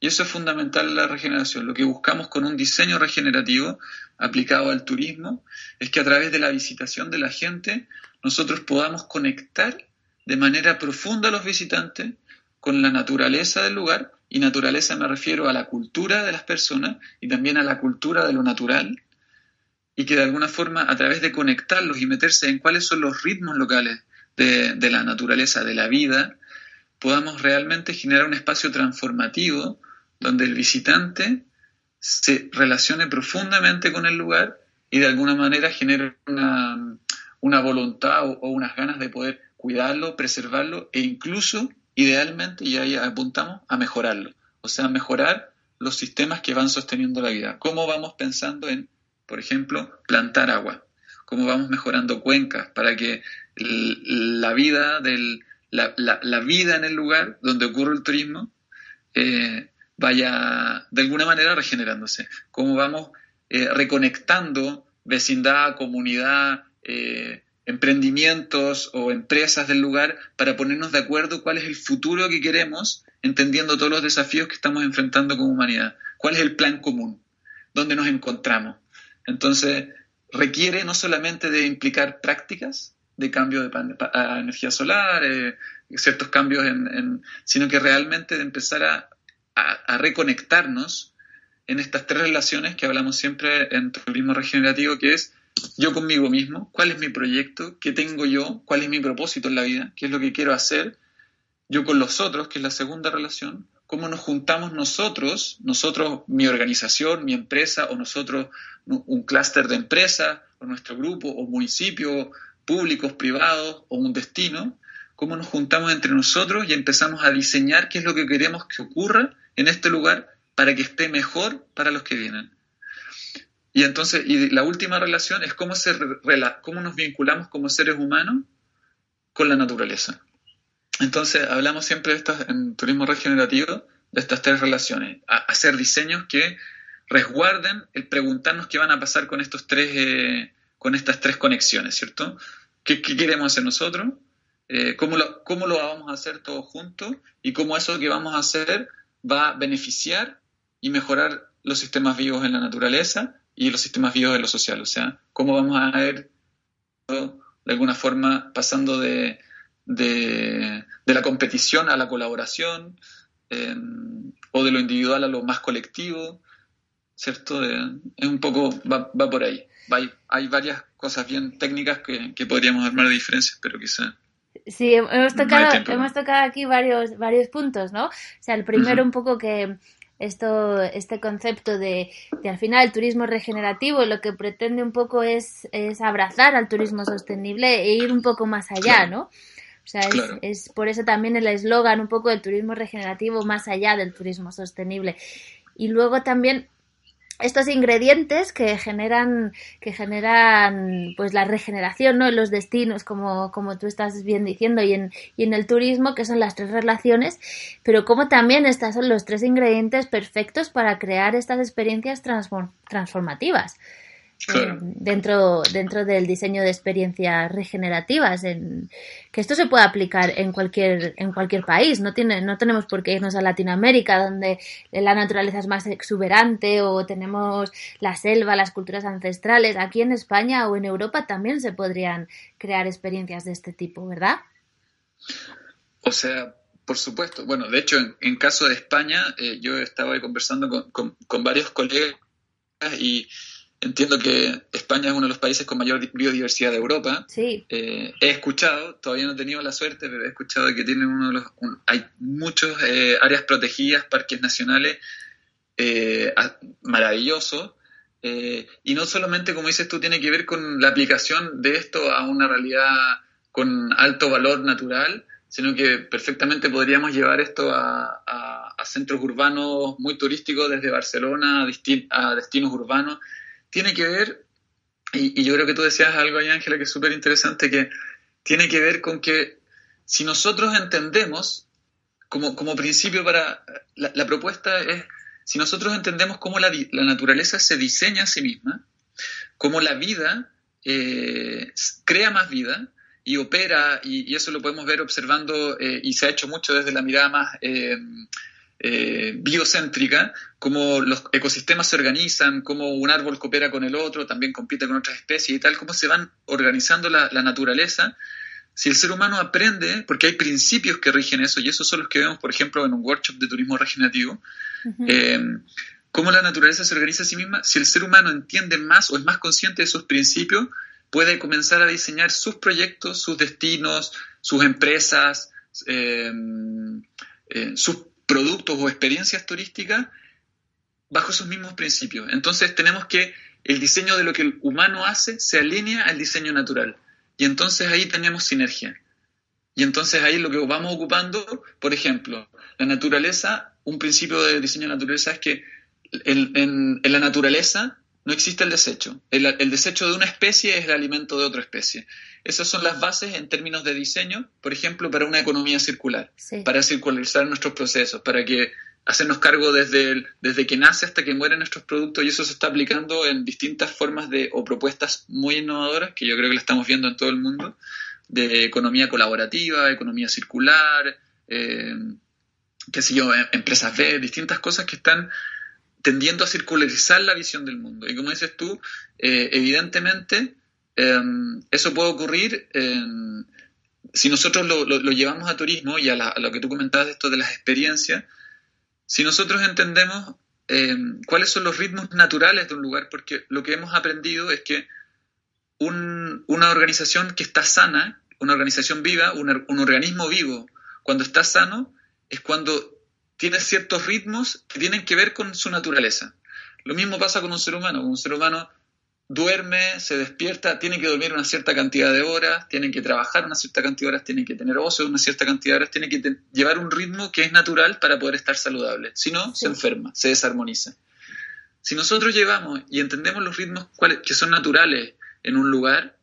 Y eso es fundamental en la regeneración. Lo que buscamos con un diseño regenerativo aplicado al turismo es que a través de la visitación de la gente nosotros podamos conectar de manera profunda a los visitantes con la naturaleza del lugar, y naturaleza me refiero a la cultura de las personas y también a la cultura de lo natural, y que de alguna forma a través de conectarlos y meterse en cuáles son los ritmos locales de, de la naturaleza, de la vida, podamos realmente generar un espacio transformativo donde el visitante se relacione profundamente con el lugar y de alguna manera genere una, voluntad o, unas ganas de poder cuidarlo, preservarlo e incluso, idealmente, y ahí apuntamos, a mejorarlo. O sea, mejorar los sistemas que van sosteniendo la vida. ¿Cómo vamos pensando en, por ejemplo, plantar agua? ¿Cómo vamos mejorando cuencas para que la vida, del, la, vida en el lugar donde ocurre el turismo eh, vaya de alguna manera regenerándose, cómo vamos eh, reconectando vecindad, comunidad, eh, emprendimientos o empresas del lugar para ponernos de acuerdo cuál es el futuro que queremos, entendiendo todos los desafíos que estamos enfrentando como humanidad, cuál es el plan común, dónde nos encontramos. Entonces, requiere no solamente de implicar prácticas de cambio de energía solar, eh, ciertos cambios, en, sino que realmente de empezar a a, reconectarnos en estas tres relaciones que hablamos siempre en turismo regenerativo, que es yo conmigo mismo, cuál es mi proyecto, qué tengo yo, cuál es mi propósito en la vida, qué es lo que quiero hacer, yo con los otros, que es la segunda relación, cómo nos juntamos nosotros, nosotros, mi organización, mi empresa, o nosotros, un clúster de empresas, o nuestro grupo, o municipio, públicos, privados, o un destino, cómo nos juntamos entre nosotros y empezamos a diseñar qué es lo que queremos que ocurra en este lugar para que esté mejor para los que vienen. Y entonces, y la última relación es cómo, se, cómo nos vinculamos como seres humanos con la naturaleza. Entonces, hablamos siempre estas, en turismo regenerativo de estas tres relaciones. hacer diseños que resguarden el preguntarnos qué van a pasar con, estos tres, eh, con estas tres conexiones, ¿cierto? ¿Qué, ¿Qué, queremos hacer nosotros? Eh, cómo, cómo lo vamos a hacer todos juntos y cómo eso que vamos a hacer va a beneficiar y mejorar los sistemas vivos en la naturaleza y los sistemas vivos en lo social. O sea, cómo vamos a ir de alguna forma pasando de, de, la competición a la colaboración em, o de lo individual a lo más colectivo, ¿cierto? es un poco, va, por ahí. hay, hay, varias cosas bien técnicas que, que podríamos armar de diferencias, pero quizá
Sí, hemos tocado, hemos tocado aquí varios, varios puntos, ¿no? O sea, el primero un poco que esto, este concepto de, de, al final el turismo regenerativo lo que pretende un poco es, es abrazar al turismo sostenible e ir un poco más allá, ¿no? O sea, es, es por eso también el eslogan un poco del turismo regenerativo más allá del turismo sostenible. Y luego también estos ingredientes que generan que generan pues la regeneración no en los destinos como, como tú estás bien diciendo y en, y en el turismo que son las tres relaciones pero como también estos son los tres ingredientes perfectos para crear estas experiencias transformativas eh, dentro, dentro del diseño de experiencias regenerativas, en, que esto se puede aplicar en cualquier, en cualquier país, no, tiene, no tenemos por qué irnos a Latinoamérica, donde la naturaleza es más exuberante o tenemos la selva, las culturas ancestrales, aquí en España o en Europa también se podrían crear experiencias de este tipo, ¿verdad?
O sea, por supuesto. Bueno, de hecho, en, caso de España, eh, yo estaba conversando con, con, con varios colegas y Entiendo que España es uno de los países con mayor biodiversidad de Europa.
Sí.
Eh, he escuchado, todavía no he tenido la suerte, pero he escuchado que tienen uno de los, hay muchos eh, áreas protegidas, parques nacionales eh, maravillosos. y no solamente, como dices tú, tiene que ver con la aplicación de esto a una realidad con alto valor natural, sino que perfectamente podríamos llevar esto a, a centros urbanos muy turísticos desde Barcelona a, a destinos urbanos tiene que ver, y, yo creo que tú decías algo ahí, Ángela, que es súper interesante, que tiene que ver con que si nosotros entendemos, como, como principio para la, propuesta es, si nosotros entendemos cómo la, naturaleza se diseña a sí misma, cómo la vida eh, crea más vida, y opera, y, eso lo podemos ver observando, eh, y se ha hecho mucho desde la mirada más eh, eh, biocéntrica, cómo los ecosistemas se organizan, cómo un árbol coopera con el otro, también compite con otras especies y tal, cómo se van organizando la, naturaleza. Si el ser humano aprende, porque hay principios que rigen eso, y esos son los que vemos, por ejemplo, en un workshop de turismo regenerativo, eh, cómo la naturaleza se organiza a sí misma, si el ser humano entiende más o es más consciente de sus principios, puede comenzar a diseñar sus proyectos, sus destinos, sus empresas, eh, sus productos o experiencias turísticas bajo esos mismos principios. Entonces tenemos que el diseño de lo que el humano hace se alinea al diseño natural. Y entonces ahí tenemos sinergia. Y entonces ahí lo que vamos ocupando, por ejemplo, la naturaleza, un principio de diseño de naturaleza es que en, la naturaleza no existe el desecho. El, desecho de una especie es el alimento de otra especie. Esas son las bases en términos de diseño, por ejemplo, para una economía circular, para circularizar nuestros procesos, para que hacernos cargo desde, desde que nace hasta que mueren nuestros productos y eso se está aplicando en distintas formas de, o propuestas muy innovadoras que yo creo que lo estamos viendo en todo el mundo, de economía colaborativa, economía circular, eh, qué sé yo, em, empresas B, distintas cosas que están tendiendo a circularizar la visión del mundo. Y como dices tú, eh, evidentemente em, eso puede ocurrir si nosotros lo, llevamos a turismo y a, lo que tú comentabas esto de las experiencias, si nosotros entendemos em, cuáles son los ritmos naturales de un lugar, porque lo que hemos aprendido es que una organización que está sana, una organización viva, un organismo vivo, cuando está sano, es cuando tiene ciertos ritmos que tienen que ver con su naturaleza. Lo mismo pasa con un ser humano. Un ser humano duerme, se despierta, tiene que dormir una cierta cantidad de horas, tiene que trabajar una cierta cantidad de horas, tiene que tener ocio una cierta cantidad de horas, tiene que llevar un ritmo que es natural para poder estar saludable. Si no, se enferma, se desarmoniza. Si nosotros llevamos y entendemos los ritmos que son naturales en un lugar,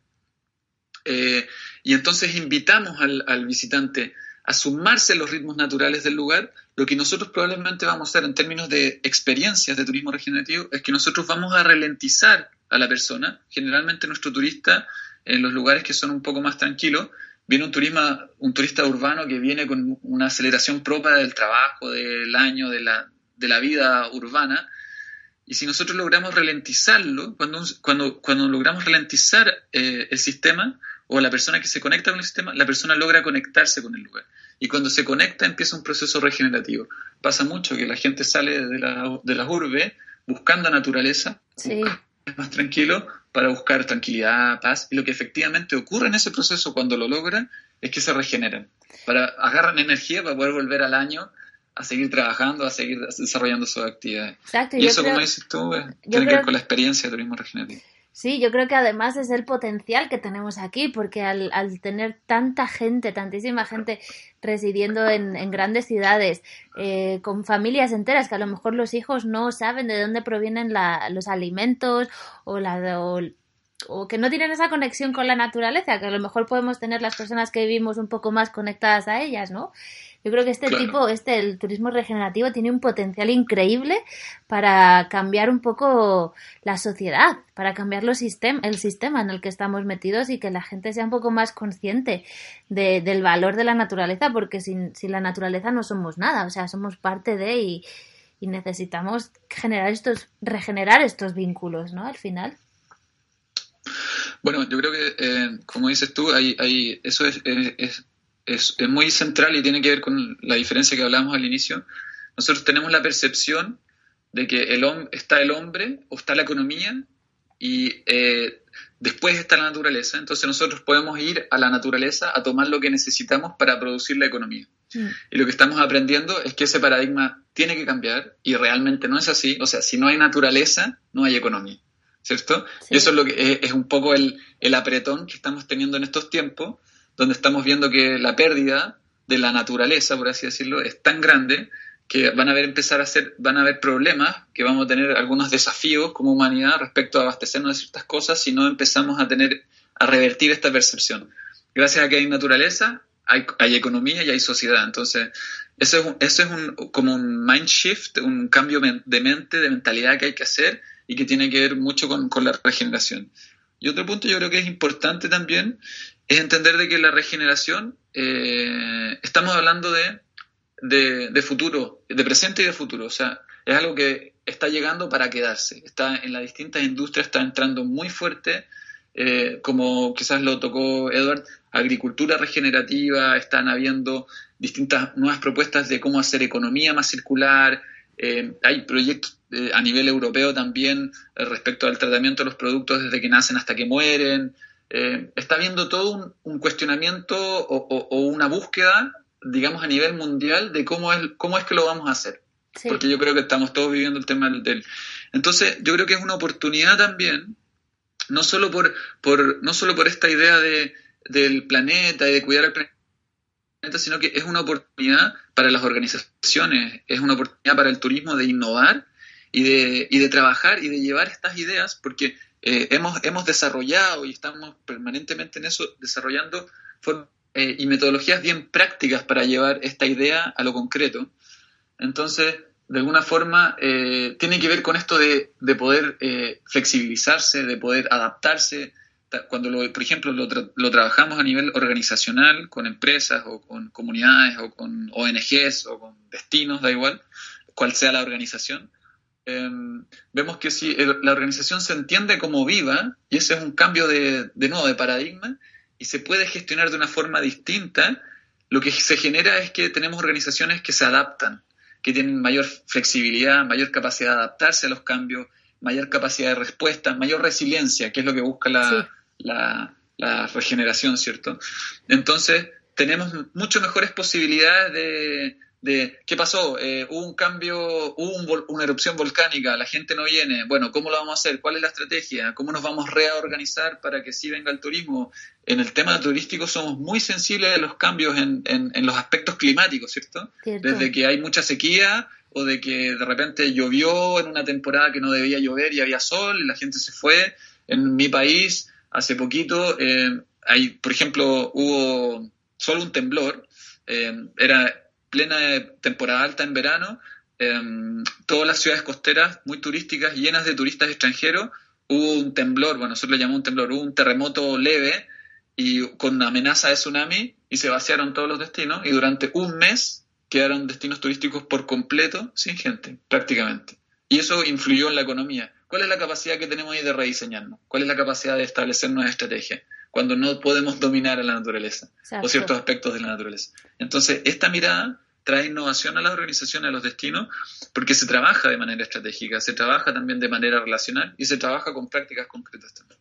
eh, y entonces invitamos al, al visitante a sumarse a los ritmos naturales del lugar, lo que nosotros probablemente vamos a hacer en términos de experiencias de turismo regenerativo es que nosotros vamos a ralentizar a la persona. Generalmente nuestro turista en los lugares que son un poco más tranquilos, viene un, un turista urbano que viene con una aceleración propia del trabajo, del año, de la, de la vida urbana. Y si nosotros logramos ralentizarlo, cuando, cuando, cuando logramos ralentizar eh, el sistema, o la persona que se conecta con el sistema, la persona logra conectarse con el lugar. Y cuando se conecta empieza un proceso regenerativo. Pasa mucho que la gente sale de, la, de las urbes buscando naturaleza,
sí.
más tranquilo, para buscar tranquilidad, paz. Y lo que efectivamente ocurre en ese proceso cuando lo logra es que se regeneran. Para, agarran energía para poder volver al año a seguir trabajando, a seguir desarrollando sus actividades.
Exacto.
Y eso,
creo-
como dices tú, tiene que ver con la experiencia de turismo regenerativo.
Sí, yo creo que además es el potencial que tenemos aquí, porque al, al tener tanta gente, tantísima gente residiendo en, en grandes ciudades, eh, con familias enteras, que a lo mejor los hijos no saben de dónde provienen los alimentos o, la, o que no tienen esa conexión con la naturaleza, que a lo mejor podemos tener las personas que vivimos un poco más conectadas a ellas, ¿no? Yo creo que este
Claro.
tipo, este, el turismo regenerativo tiene un potencial increíble para cambiar un poco la sociedad, para cambiar los sistem el sistema en el que estamos metidos y que la gente sea un poco más consciente de- del valor de la naturaleza, porque sin, sin la naturaleza no somos nada, o sea, somos parte de y, y necesitamos generar estos, regenerar estos vínculos, ¿no? Al final.
Bueno, yo creo que, eh, como dices tú, hay, hay, eso es, es, es, es- es muy central y tiene que ver con la diferencia que hablábamos al inicio. Nosotros tenemos la percepción de que el está el hombre o está la economía y eh, después está la naturaleza. Entonces nosotros podemos ir a la naturaleza a tomar lo que necesitamos para producir la economía.
Mm.
Y lo que estamos aprendiendo es que ese paradigma tiene que cambiar y realmente no es así. O sea, si no hay naturaleza, no hay economía. ¿Cierto?
Sí.
Y eso es lo que es, es un poco el, el apretón que estamos teniendo en estos tiempos, donde estamos viendo que la pérdida de la naturaleza, por así decirlo, es tan grande que van a haber empezar a hacer, van a haber problemas, que vamos a tener algunos desafíos como humanidad respecto a abastecernos de ciertas cosas si no empezamos a tener, a revertir esta percepción. Gracias a que hay naturaleza, hay, economía y hay sociedad. Entonces, eso es, un, eso es un, como un mind shift, un cambio de mente, de mentalidad que hay que hacer y que tiene que ver mucho con, con la regeneración. Y otro punto yo creo que es importante también es entender de que la regeneración, eh, estamos hablando de, de, futuro, de presente y de futuro. O sea, es algo que está llegando para quedarse. Está en las distintas industrias, está entrando muy fuerte, eh, como quizás lo tocó Edward, agricultura regenerativa, están habiendo distintas nuevas propuestas de cómo hacer economía más circular, eh, hay proyectos a nivel europeo también respecto al tratamiento de los productos desde que nacen hasta que mueren. Eh, está habiendo todo un, un cuestionamiento o, o- o una búsqueda, digamos, a nivel mundial de cómo es, cómo es que lo vamos a hacer.
Sí.
Porque yo creo que estamos todos viviendo el tema del... del- Entonces, yo creo que es una oportunidad también, no solo por, por, no solo por esta idea de, del planeta y de cuidar al planeta, sino que es una oportunidad para las organizaciones, es una oportunidad para el turismo de innovar y de, y de trabajar y de llevar estas ideas, porque eh, hemos, hemos desarrollado y estamos permanentemente en eso, desarrollando eh, y metodologías bien prácticas para llevar esta idea a lo concreto. Entonces, de alguna forma, eh, tiene que ver con esto de, de poder eh, flexibilizarse, de poder adaptarse. Ta- Cuando, lo, por ejemplo, lo, tra- lo trabajamos a nivel organizacional, con empresas o con comunidades o con ONGs o con destinos, da igual, cual sea la organización, eh, vemos que si el- la organización se entiende como viva, y ese es un cambio de, de nuevo de paradigma, y se puede gestionar de una forma distinta, lo que se genera es que tenemos organizaciones que se adaptan, que tienen mayor flexibilidad, mayor capacidad de adaptarse a los cambios, mayor capacidad de respuesta, mayor resiliencia, que es lo que busca la,
Sí.
la, la regeneración, ¿cierto? Entonces, tenemos mucho mejores posibilidades de, de ¿qué pasó? Eh, hubo un cambio, hubo un una erupción volcánica, la gente no viene, bueno, ¿cómo lo vamos a hacer? ¿Cuál es la estrategia? ¿Cómo nos vamos a reorganizar para que sí venga el turismo? En el tema turístico somos muy sensibles a los cambios en, en- en los aspectos climáticos, ¿cierto?
Cierto.
Desde que hay mucha sequía o de que de repente llovió en una temporada que no debía llover y había sol y la gente se fue. En mi país, hace poquito, eh, hay, por ejemplo, hubo solo un temblor, eh, era plena temporada alta en verano, eh, todas las ciudades costeras muy turísticas, llenas de turistas extranjeros, hubo un temblor, bueno, nosotros lo llamamos un temblor, hubo un terremoto leve y con amenaza de tsunami y se vaciaron todos los destinos y durante un mes quedaron destinos turísticos por completo sin gente, prácticamente. Y eso influyó en la economía. ¿Cuál es la capacidad que tenemos ahí de rediseñarnos? ¿Cuál es la capacidad de establecer nuevas estrategias cuando no podemos dominar a la naturaleza
Exacto.
o ciertos aspectos de la naturaleza? Entonces, esta mirada trae innovación a las organizaciones, a los destinos, porque se trabaja de manera estratégica, se trabaja también de manera relacional y se trabaja con prácticas concretas también.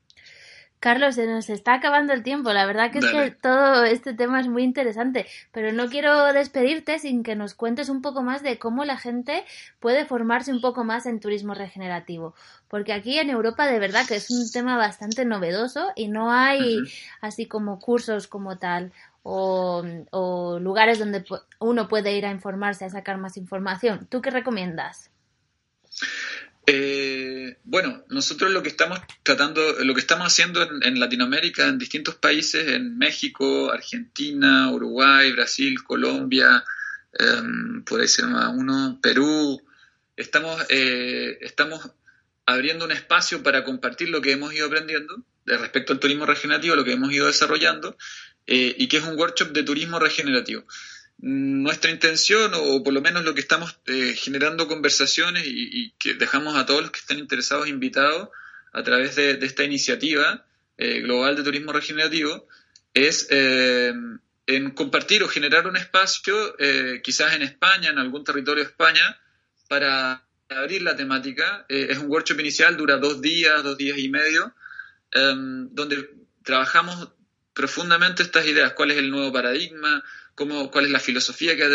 Carlos, se nos está acabando el tiempo. La verdad que es que todo este tema es muy interesante, pero no quiero despedirte sin que nos cuentes un poco más de cómo la gente puede formarse un poco más en turismo regenerativo. Porque aquí en Europa de verdad que es un tema bastante novedoso y no hay así como cursos como tal o, lugares donde uno puede ir a informarse, a sacar más información. ¿Tú qué recomiendas?
Eh, bueno, nosotros lo que estamos tratando, lo que estamos haciendo en, Latinoamérica, en distintos países, en México, Argentina, Uruguay, Brasil, Colombia, em, por ahí se llama uno, Perú, estamos, eh, estamos abriendo un espacio para compartir lo que hemos ido aprendiendo de respecto al turismo regenerativo, lo que hemos ido desarrollando, eh, y que es un workshop de turismo regenerativo nuestra intención, o por lo menos lo que estamos eh, generando conversaciones y, que dejamos a todos los que estén interesados invitados a través de, esta iniciativa eh, global de turismo regenerativo, es eh, en compartir o generar un espacio, quizás en España, en algún territorio de España, para abrir la temática. es un workshop inicial, dura dos días, dos días y medio, donde trabajamos profundamente estas ideas, cuál es el nuevo paradigma, cómo, cuál es la filosofía que hay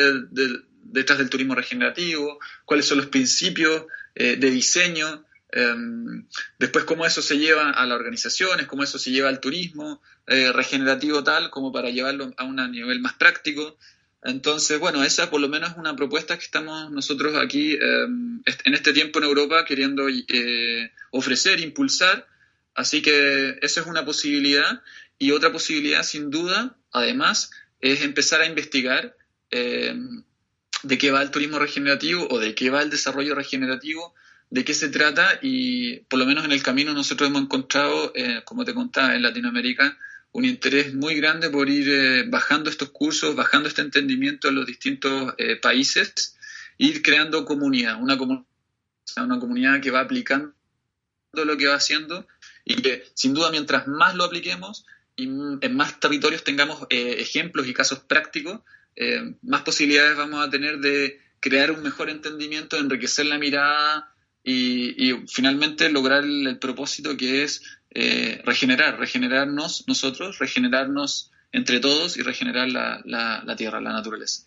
detrás del turismo regenerativo, cuáles son los principios eh, de diseño, em, después cómo eso se lleva a las organizaciones, cómo eso se lleva al turismo eh, regenerativo tal, como para llevarlo a un nivel más práctico. Entonces, bueno, esa por lo menos es una propuesta que estamos nosotros aquí em, en este tiempo en Europa queriendo eh, ofrecer, impulsar. Así que esa es una posibilidad. Y otra posibilidad, sin duda, además, es empezar a investigar eh, de qué va el turismo regenerativo o de qué va el desarrollo regenerativo, de qué se trata y por lo menos en el camino nosotros hemos encontrado, eh, como te contaba, en Latinoamérica, un interés muy grande por ir eh, bajando estos cursos, bajando este entendimiento en los distintos países, ir creando comunidad, una, una comunidad que va aplicando lo que va haciendo y que sin duda mientras más lo apliquemos, y en más territorios tengamos eh, ejemplos y casos prácticos, eh, más posibilidades vamos a tener de crear un mejor entendimiento, enriquecer la mirada y, finalmente lograr el, propósito que es eh, regenerar, regenerarnos nosotros, regenerarnos entre todos y regenerar la, la, tierra, la naturaleza.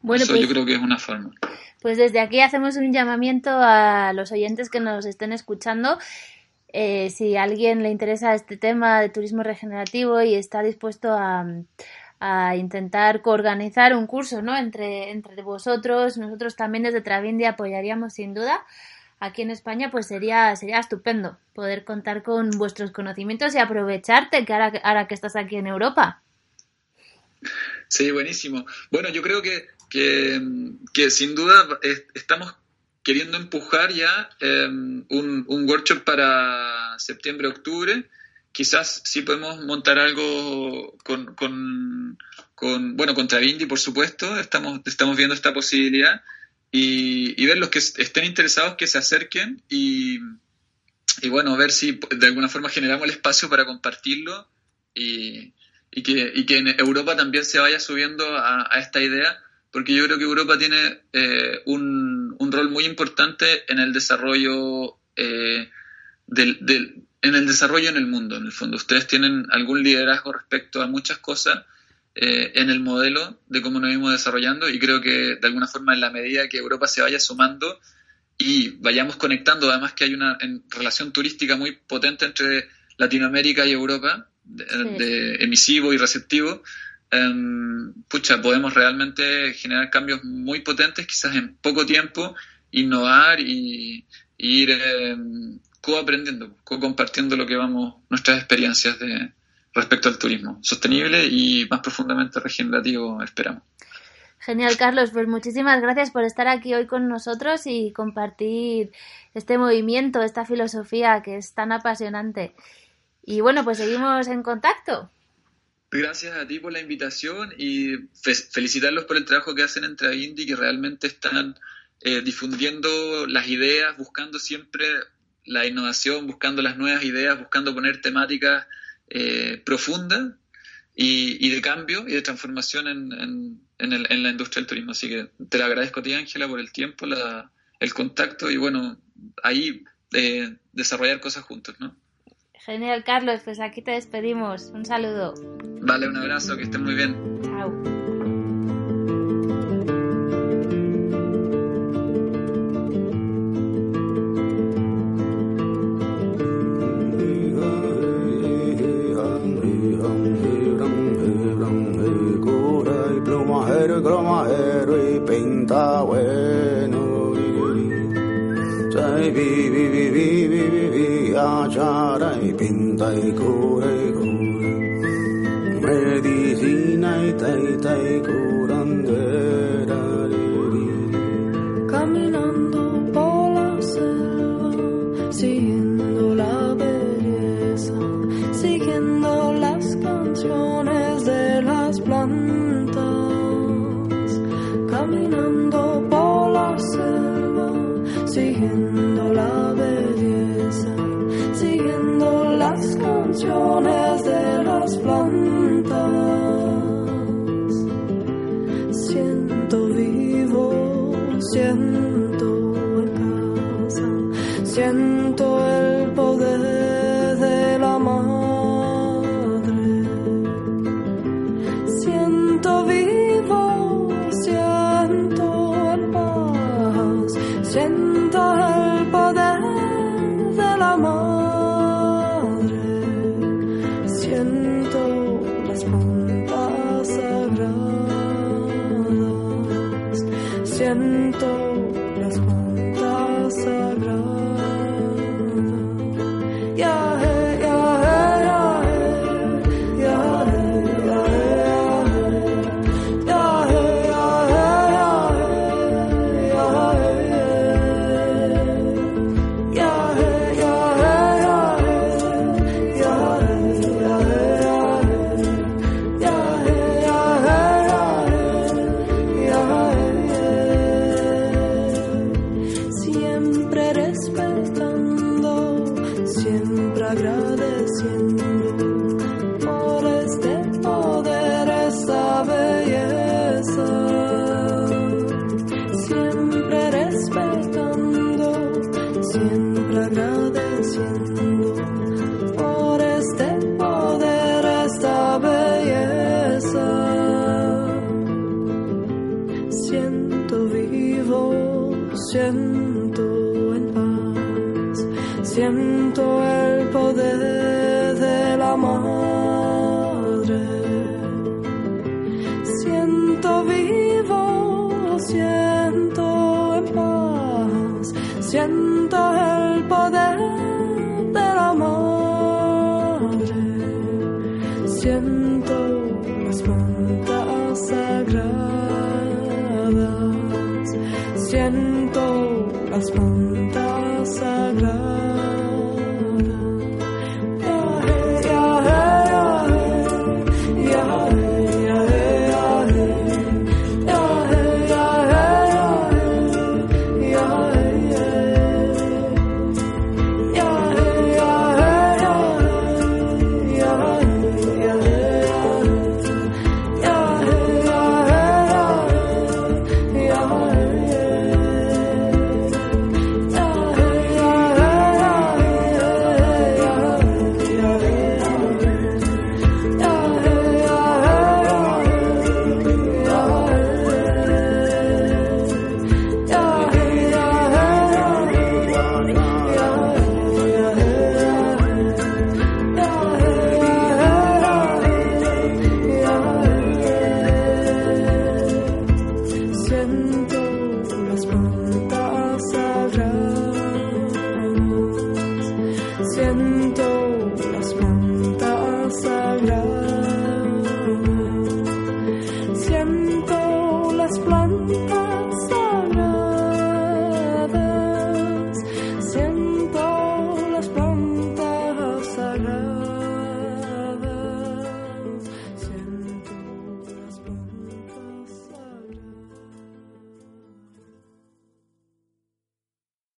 Bueno, Eso yo pues creo que es una forma.
Pues desde aquí hacemos un llamamiento a los oyentes que nos estén escuchando eh, si a alguien le interesa este tema de turismo regenerativo y está dispuesto a, intentar coorganizar un curso ¿no? entre, entre vosotros, nosotros también desde Travindia apoyaríamos sin duda. Aquí en España pues sería, sería estupendo poder contar con vuestros conocimientos y aprovecharte que ahora, ahora que estás aquí en Europa.
Sí, buenísimo. Bueno, yo creo que, que, que sin duda estamos queriendo empujar ya em, un, workshop para septiembre-octubre. Quizás sí podemos montar algo con, bueno, contra Vindy, por supuesto. Estamos, viendo esta posibilidad y, ver los que estén interesados que se acerquen y, bueno, ver si de alguna forma generamos el espacio para compartirlo y, que, y en Europa también se vaya subiendo a esta idea porque yo creo que Europa tiene eh, un, un, rol muy importante en el desarrollo eh, del, del, en el desarrollo en el mundo, en el fondo. Ustedes tienen algún liderazgo respecto a muchas cosas eh, en el modelo de cómo nos vamos desarrollando y creo que de alguna forma en la medida que Europa se vaya sumando y vayamos conectando, además que hay una relación turística muy potente entre Latinoamérica y Europa, de emisivo y receptivo, Em, pucha, podemos realmente generar cambios muy potentes, quizás en poco tiempo, innovar y, ir eh, co-aprendiendo, co-compartiendo lo que vamos, nuestras experiencias de, respecto al turismo sostenible y más profundamente regenerativo, esperamos.
Genial, Carlos. Pues muchísimas gracias por estar aquí hoy con nosotros y compartir este movimiento, esta filosofía que es tan apasionante. Y bueno, pues seguimos en contacto.
Gracias a ti por la invitación y felicitarlos por el trabajo que hacen entre Indy, que realmente están eh, difundiendo las ideas, buscando siempre la innovación, buscando las nuevas ideas, buscando poner temáticas eh, profundas y, de cambio y de transformación en, la industria del turismo. Así que te lo agradezco a ti, Ángela, por el tiempo, el contacto y bueno, ahí eh, desarrollar cosas juntos, ¿no?
Genial, Carlos, pues aquí te despedimos. Un saludo.
Vale, un abrazo, que estén muy bien.
Chao.
Jonas. vivo, lo siento.